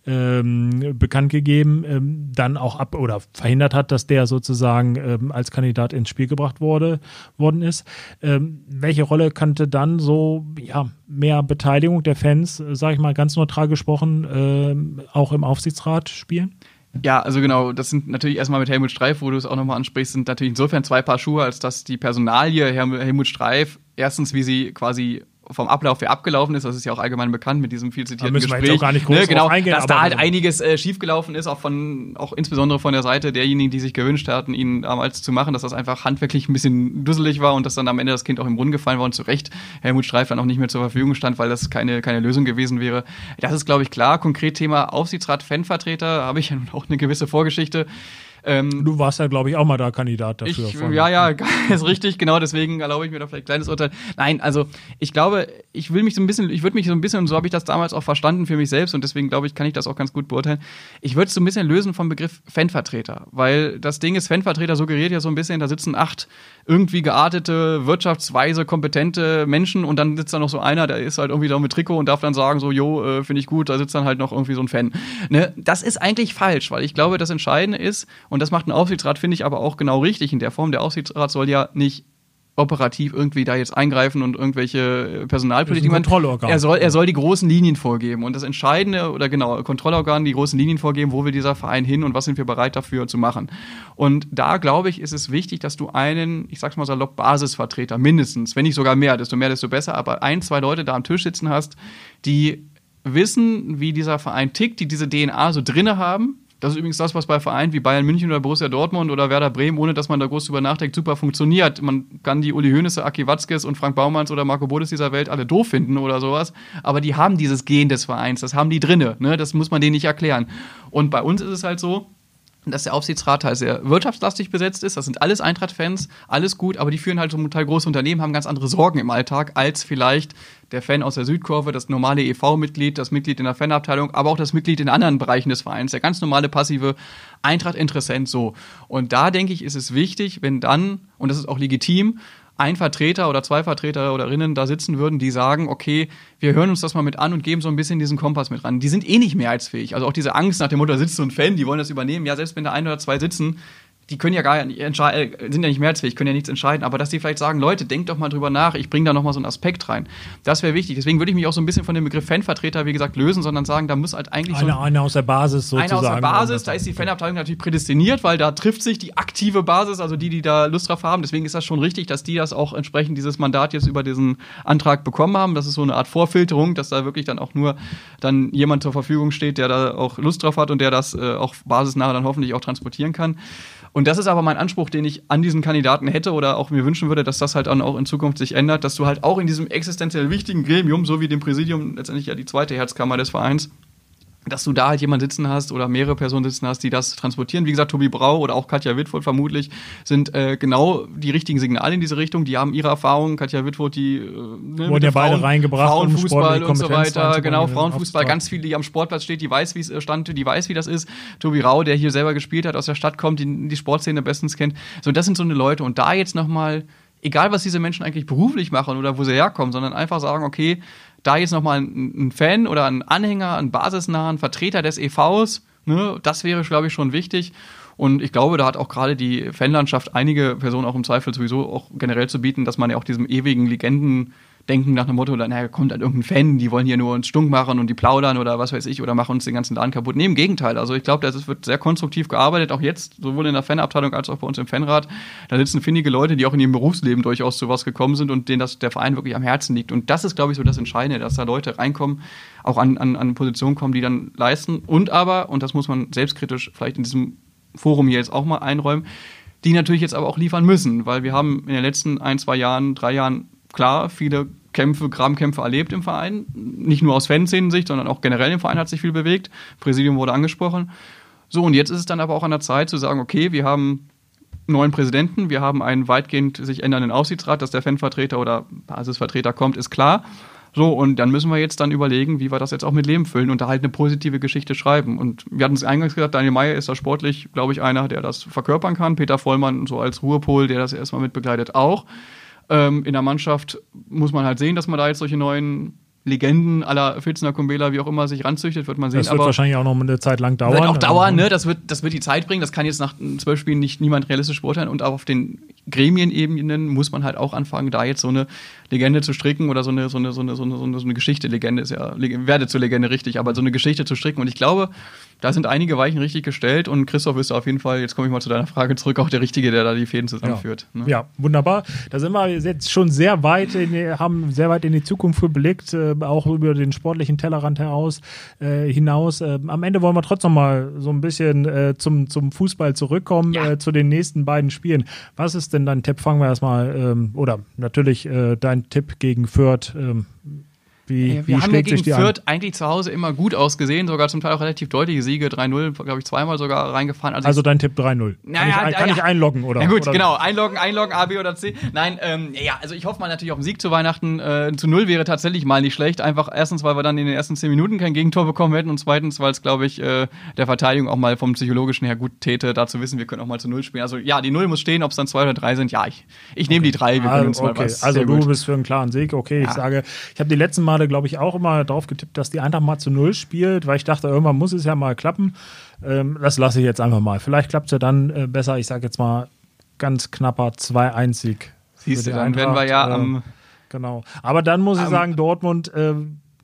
ähm, bekannt gegeben, ähm, dann auch ab oder verhindert hat, dass der sozusagen ähm, als Kandidat ins Spiel gebracht wurde, worden ist. Ähm, welche Rolle könnte dann so ja, mehr Beteiligung der Fans, äh, sage ich mal ganz neutral gesprochen, ähm, auch im Aufsichtsrat spielen? Ja, also genau, das sind natürlich erstmal mit Helmut Streif, wo du es auch nochmal ansprichst, sind natürlich insofern zwei Paar Schuhe, als dass die Personalie Helm- Helmut Streif, erstens, wie sie quasi vom Ablauf her abgelaufen ist, das ist ja auch allgemein bekannt mit diesem viel zitierten müssen wir jetzt Gespräch. auch gar nicht groß ne, genau, eingehen, dass da halt also- einiges äh, schiefgelaufen ist, auch von, auch insbesondere von der Seite derjenigen, die sich gewünscht hatten, ihn damals zu machen, dass das einfach handwerklich ein bisschen dusselig war und dass dann am Ende das Kind auch im Brunnen gefallen war und zu Recht Helmut Streif dann auch nicht mehr zur Verfügung stand, weil das keine, keine Lösung gewesen wäre. Das ist, glaube ich, klar. Konkret Thema Aufsichtsrat, Fanvertreter, habe ich ja nun auch eine gewisse Vorgeschichte. Ähm, Du warst ja, glaube ich, auch mal da Kandidat dafür. ich, ja, ja, [LAUGHS] ist richtig, genau, deswegen erlaube ich mir da vielleicht ein kleines Urteil. Nein, also ich glaube, ich will mich so ein bisschen, ich würde mich so ein bisschen, und so habe ich das damals auch verstanden für mich selbst und deswegen glaube ich, kann ich das auch ganz gut beurteilen. Ich würde es so ein bisschen lösen vom Begriff Fanvertreter, weil das Ding ist, Fanvertreter suggeriert ja so ein bisschen, da sitzen acht irgendwie geartete, wirtschaftsweise, kompetente Menschen und dann sitzt da noch so einer, der ist halt irgendwie da mit Trikot und darf dann sagen, so, jo, äh, finde ich gut, da sitzt dann halt noch irgendwie so ein Fan. Ne? Das ist eigentlich falsch, weil ich glaube, das Entscheidende ist, und das macht ein Aufsichtsrat, finde ich aber auch genau richtig in der Form, der Aufsichtsrat soll ja nicht operativ irgendwie da jetzt eingreifen und irgendwelche äh, Personalpolitik machen. Kontrollorgan. Er soll, er soll die großen Linien vorgeben und das Entscheidende oder genau Kontrollorgan die großen Linien vorgeben, wo will dieser Verein hin und was sind wir bereit dafür zu machen. Und da glaube ich, ist es wichtig, dass du einen, ich sag's mal salopp, Basisvertreter mindestens, wenn nicht sogar mehr, desto mehr, desto besser, aber ein, zwei Leute da am Tisch sitzen hast, die wissen, wie dieser Verein tickt, die diese DNA so drinne haben. Das ist übrigens das, was bei Vereinen wie Bayern München oder Borussia Dortmund oder Werder Bremen, ohne dass man da groß drüber nachdenkt, super funktioniert. Man kann die Uli Hoeneße, Aki Watzkes und Frank Baumanns oder Marco Bodes dieser Welt alle doof finden oder sowas, aber die haben dieses Gen des Vereins, das haben die drinne, ne? das muss man denen nicht erklären. Und bei uns ist es halt so, dass der Aufsichtsrat halt sehr wirtschaftslastig besetzt ist. Das sind alles Eintracht-Fans, alles gut, aber die führen halt zum Teil große Unternehmen, haben ganz andere Sorgen im Alltag als vielleicht der Fan aus der Südkurve, das normale EV-Mitglied, das Mitglied in der Fanabteilung, aber auch das Mitglied in anderen Bereichen des Vereins, der ganz normale passive Eintracht-Interessent so. Und da denke ich, ist es wichtig, wenn dann, und das ist auch legitim, ein Vertreter oder zwei Vertreter oder Rinnen da sitzen würden, die sagen, okay, wir hören uns das mal mit an und geben so ein bisschen diesen Kompass mit ran. Die sind eh nicht mehrheitsfähig. Also auch diese Angst nach dem Motto, da sitzt so ein Fan, die wollen das übernehmen. Ja, selbst wenn da ein oder zwei sitzen, die können ja gar nicht entscheiden, äh, sind ja nicht mehrheitsfähig, können ja nichts entscheiden, aber dass die vielleicht sagen, Leute, denkt doch mal drüber nach, ich bringe da nochmal so einen Aspekt rein. Das wäre wichtig. Deswegen würde ich mich auch so ein bisschen von dem Begriff Fanvertreter, wie gesagt, lösen, sondern sagen, da muss halt eigentlich eine, so eine aus der Basis sozusagen. Eine aus der Basis, da ist die Fanabteilung natürlich prädestiniert, weil da trifft sich die aktive Basis, also die, die da Lust drauf haben. Deswegen ist das schon richtig, dass die das auch entsprechend dieses Mandat jetzt über diesen Antrag bekommen haben. Das ist so eine Art Vorfilterung, dass da wirklich dann auch nur dann jemand zur Verfügung steht, der da auch Lust drauf hat und der das äh, auch basisnah dann hoffentlich auch transportieren kann. Und das ist aber mein Anspruch, den ich an diesen Kandidaten hätte oder auch mir wünschen würde, dass das halt dann auch in Zukunft sich ändert, dass du halt auch in diesem existenziell wichtigen Gremium, so wie dem Präsidium, letztendlich ja die zweite Herzkammer des Vereins, dass du da halt jemanden sitzen hast oder mehrere Personen sitzen hast, die das transportieren. Wie gesagt, Tobi Brau oder auch Katja Wittwold vermutlich sind äh, genau die richtigen Signale in diese Richtung. Die haben ihre Erfahrungen. Katja Wittwold, die äh, ne, wurden ja beide reingebracht, Frauenfußball um und so weiter. Genau, Frauenfußball, ganz viel, die am Sportplatz steht, die weiß, wie es stand, die weiß, wie das ist. Tobi Rau, der hier selber gespielt hat, aus der Stadt kommt, die die Sportszene bestens kennt. So, das sind so eine Leute. Und da jetzt nochmal egal was diese Menschen eigentlich beruflich machen oder wo sie herkommen, sondern einfach sagen, okay, da jetzt nochmal ein, ein Fan oder ein Anhänger, ein basisnahen Vertreter des EVs, ne, das wäre, glaube ich, schon wichtig. Und ich glaube, da hat auch gerade die Fanlandschaft einige Personen auch im Zweifel sowieso auch generell zu bieten, dass man ja auch diesem ewigen Legenden denken nach dem Motto, naja, kommt halt irgendein Fan, die wollen hier nur uns stunk machen und die plaudern oder was weiß ich oder machen uns den ganzen Laden kaputt. Nee, im Gegenteil. Also ich glaube, das wird sehr konstruktiv gearbeitet, auch jetzt, sowohl in der Fanabteilung als auch bei uns im Fanrat. Da sitzen findige Leute, die auch in ihrem Berufsleben durchaus zu was gekommen sind und denen das, der Verein wirklich am Herzen liegt. Und das ist, glaube ich, so das Entscheidende, dass da Leute reinkommen, auch an, an, an Positionen kommen, die dann leisten. Und aber, und das muss man selbstkritisch vielleicht in diesem Forum hier jetzt auch mal einräumen, die natürlich jetzt aber auch liefern müssen, weil wir haben in den letzten ein, zwei Jahren, drei Jahren klar viele Kämpfe, Grabenkämpfe erlebt im Verein. Nicht nur aus Fanszenen-Sicht, sondern auch generell im Verein hat sich viel bewegt. Präsidium wurde angesprochen. So, und jetzt ist es dann aber auch an der Zeit zu sagen, okay, wir haben neuen Präsidenten, wir haben einen weitgehend sich ändernden Aufsichtsrat, dass der Fanvertreter oder Basisvertreter kommt, ist klar. So, und dann müssen wir jetzt dann überlegen, wie wir das jetzt auch mit Leben füllen und da halt eine positive Geschichte schreiben. Und wir hatten es eingangs gesagt, Daniel Meyer ist da sportlich, glaube ich, einer, der das verkörpern kann. Peter Vollmann so als Ruhepol, der das erstmal mit begleitet, auch. Ähm, in der Mannschaft muss man halt sehen, dass man da jetzt solche neuen Legenden aller Filzner Kumbela, wie auch immer, sich ranzüchtet, wird man sehen. Das wird aber wahrscheinlich auch noch eine Zeit lang dauern. Wird auch dauern, ne? Das wird, das wird die Zeit bringen. Das kann jetzt nach zwölf Spielen nicht niemand realistisch beurteilen. Und auch auf den Gremienebenen muss man halt auch anfangen, da jetzt so eine Legende zu stricken oder so eine, so eine, so eine, so eine, so eine, Geschichte. Legende ist ja, werde zur Legende richtig, aber so eine Geschichte zu stricken. Und ich glaube, da sind einige Weichen richtig gestellt und Christoph ist auf jeden Fall, jetzt komme ich mal zu deiner Frage zurück, auch der Richtige, der da die Fäden zusammenführt. Ja, ne? ja wunderbar. Da sind wir jetzt schon sehr weit, in die, haben sehr weit in die Zukunft geblickt, äh, auch über den sportlichen Tellerrand heraus, äh, hinaus. Äh, am Ende wollen wir trotzdem mal so ein bisschen äh, zum, zum Fußball zurückkommen, ja. Äh, zu den nächsten beiden Spielen. Was ist denn dein Tipp? Fangen wir erstmal, ähm, oder natürlich äh, dein Tipp gegen Fürth. Ähm, wie, wir wie haben ja gegen Fürth an? eigentlich zu Hause immer gut ausgesehen, sogar zum Teil auch relativ deutliche Siege, 3-0, glaube ich, zweimal sogar reingefahren. Also, also dein Tipp 3-0. Naja, kann, ich, kann ja, ich einloggen, oder? Na gut, oder? genau, einloggen, einloggen, A, B oder C. Nein, ähm, ja, also ich hoffe mal natürlich auf einen Sieg zu Weihnachten. Äh, zu Null wäre tatsächlich mal nicht schlecht. Einfach erstens, weil wir dann in den ersten zehn Minuten kein Gegentor bekommen hätten und zweitens, weil es, glaube ich, äh, der Verteidigung auch mal vom psychologischen her gut täte, da zu wissen, wir können auch mal zu Null spielen. Also ja, die Null muss stehen, ob es dann zwei oder drei sind. Ja, ich, ich nehme okay. die drei, wir können uns okay. mal was. Also du gut. bist für einen klaren Sieg, okay. Ja. Ich sage, ich habe die letzten Male, glaube ich, auch immer drauf getippt, dass die Eintracht mal zu Null spielt, weil ich dachte, irgendwann muss es ja mal klappen. Ähm, das lasse ich jetzt einfach mal. Vielleicht klappt es ja dann äh, besser. Ich sage jetzt mal ganz knapper 2-1-Sieg. Siehst du, dann werden wir ja am. Äh, genau. Aber dann muss ich sagen, Dortmund. Äh,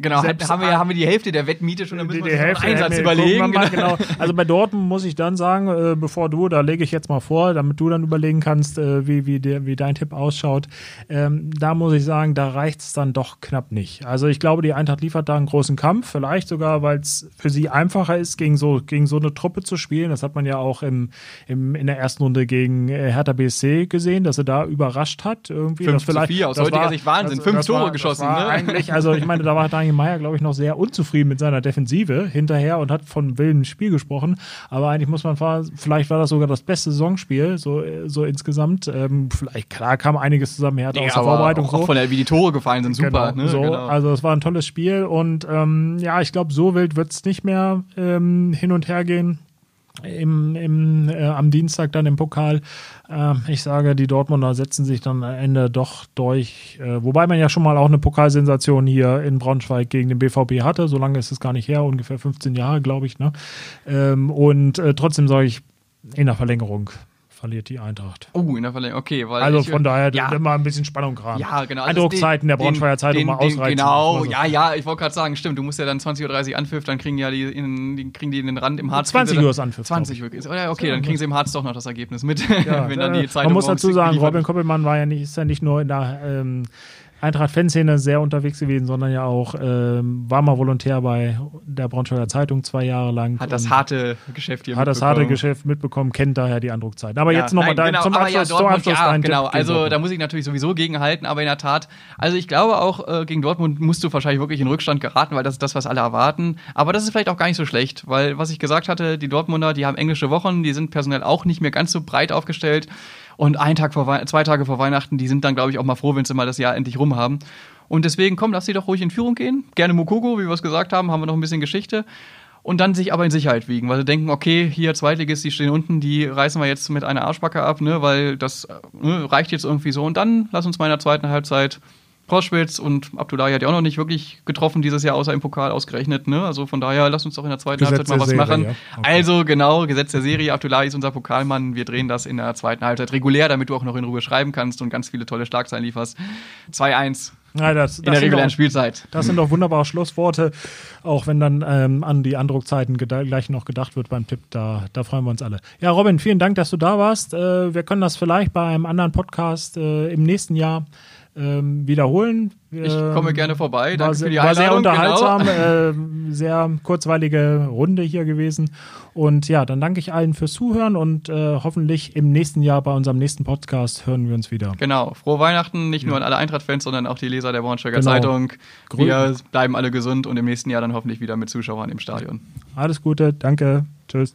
Genau, Selbst haben wir, haben wir die Hälfte der Wettmiete schon, dann müssen die, wir uns einen Einsatz überlegen. Mal, [LAUGHS] genau. Also bei Dortmund muss ich dann sagen, äh, bevor du, da lege ich jetzt mal vor, damit du dann überlegen kannst, äh, wie, wie, der, wie dein Tipp ausschaut. Ähm, da muss ich sagen, da reicht es dann doch knapp nicht. Also ich glaube, die Eintracht liefert da einen großen Kampf, vielleicht sogar, weil es für sie einfacher ist, gegen so, gegen so eine Truppe zu spielen. Das hat man ja auch im, im, in der ersten Runde gegen äh, Hertha BSC gesehen, dass er da überrascht hat. Irgendwie. 5 zu 4, aus heutiger Sicht Wahnsinn. Das, Fünf das Tore war, geschossen. Ne? Eigentlich, also ich meine, da war [LAUGHS] Daniel Meyer, glaube ich, noch sehr unzufrieden mit seiner Defensive hinterher und hat von wilden Spiel gesprochen. Aber eigentlich muss man vielleicht war das sogar das beste Saisonspiel, so, so insgesamt. Ähm, vielleicht, klar kam einiges zusammen, er hat ja, aus der Vorbereitung. Auch, so. von der, wie die Tore gefallen sind, super. Genau, ne? so, genau. Also es war ein tolles Spiel und ähm, ja, ich glaube, so wild wird es nicht mehr ähm, hin und her gehen im, im, äh, am Dienstag dann im Pokal. Äh, ich sage, die Dortmunder setzen sich dann am Ende doch durch. Äh, wobei man ja schon mal auch eine Pokalsensation hier in Braunschweig gegen den BVB hatte. So lange ist es gar nicht her, ungefähr 15 Jahre, glaube ich. Ne? Ähm, und äh, trotzdem sage ich in der Verlängerung verliert die Eintracht. Oh, in der Verlängerung, okay. Weil Also ich, von daher ja, immer ein bisschen Spannung gerade. Ja, genau. Also Eindruckszeiten der Braunschweiger Zeitung mal ausreizen. Genau, Also, ja, ja, ich wollte gerade sagen, stimmt, du musst ja dann 20.30 Uhr Anpfiff, dann kriegen ja die, in, die, kriegen die in den Rand im Harz. 20 kriegen sie Uhr ist Anpfiff, 20 Uhr? Okay, dann kriegen sie im Harz doch noch das Ergebnis mit, [LAUGHS] Ja, wenn dann äh, die Zeitung Man muss dazu sagen, Robin. Koppelmann war ja nicht, ist ja nicht nur in der ähm, Eintracht-Fanszene sehr unterwegs gewesen, sondern ja auch ähm, war mal Volontär bei der Braunschweiger Zeitung zwei Jahre lang. Hat das harte Geschäft hier hat das harte mitbekommen. Geschäft mitbekommen, kennt daher die Andruckzeiten. Aber Ja, jetzt nochmal genau, zum Abschluss, ja, zum Abschluss ja, genau. Tipp Also da muss ich natürlich sowieso gegenhalten, aber in der Tat, also ich glaube auch, äh, gegen Dortmund musst du wahrscheinlich wirklich in Rückstand geraten, weil das ist das, was alle erwarten. Aber das ist vielleicht auch gar nicht so schlecht, weil was ich gesagt hatte, die Dortmunder, die haben englische Wochen, die sind personell auch nicht mehr ganz so breit aufgestellt. Und ein Tag vor Wei- zwei Tage vor Weihnachten, die sind dann, glaube ich, auch mal froh, wenn sie mal das Jahr endlich rum haben. Und deswegen, komm, lass sie doch ruhig in Führung gehen. Gerne Mukoko, wie wir es gesagt haben, haben wir noch ein bisschen Geschichte. Und dann sich aber in Sicherheit wiegen, weil sie denken, okay, hier Zweitligist, die stehen unten, die reißen wir jetzt mit einer Arschbacke ab, ne, weil das äh, ne, reicht jetzt irgendwie so. Und dann lass uns mal in der zweiten Halbzeit Proschwitz und Abdullahi hat ja auch noch nicht wirklich getroffen dieses Jahr, außer im Pokal ausgerechnet. Ne? Also von daher, lass uns doch in der zweiten Gesetz Halbzeit mal was der machen. Serie, ja. Okay. Also genau, Gesetz der Serie. Abdullahi ist unser Pokalmann. Wir drehen das in der zweiten Halbzeit regulär, damit du auch noch in Ruhe schreiben kannst und ganz viele tolle Schlagzeilen lieferst. 2-1 Ja, das, in das der sind regulären Spielzeit. Das sind doch wunderbare Schlussworte, auch wenn dann ähm, an die Andruckzeiten gleich noch gedacht wird beim Tipp. Da, da freuen wir uns alle. Ja, Robin, vielen Dank, dass du da warst. Äh, wir können das vielleicht bei einem anderen Podcast äh, im nächsten Jahr ähm, wiederholen. Ich komme gerne vorbei. War, Danke sehr- für die war sehr Einladung. unterhaltsam, Genau. [LAUGHS] äh, sehr kurzweilige Runde hier gewesen. Und ja, dann danke ich allen fürs Zuhören und äh, hoffentlich im nächsten Jahr bei unserem nächsten Podcast hören wir uns wieder. Genau, frohe Weihnachten, nicht nur an alle Eintracht-Fans, sondern auch die Leser der Braunschweiger Genau. Zeitung. Grü- Wir bleiben alle gesund und im nächsten Jahr dann hoffentlich wieder mit Zuschauern im Stadion. Alles Gute, danke, tschüss.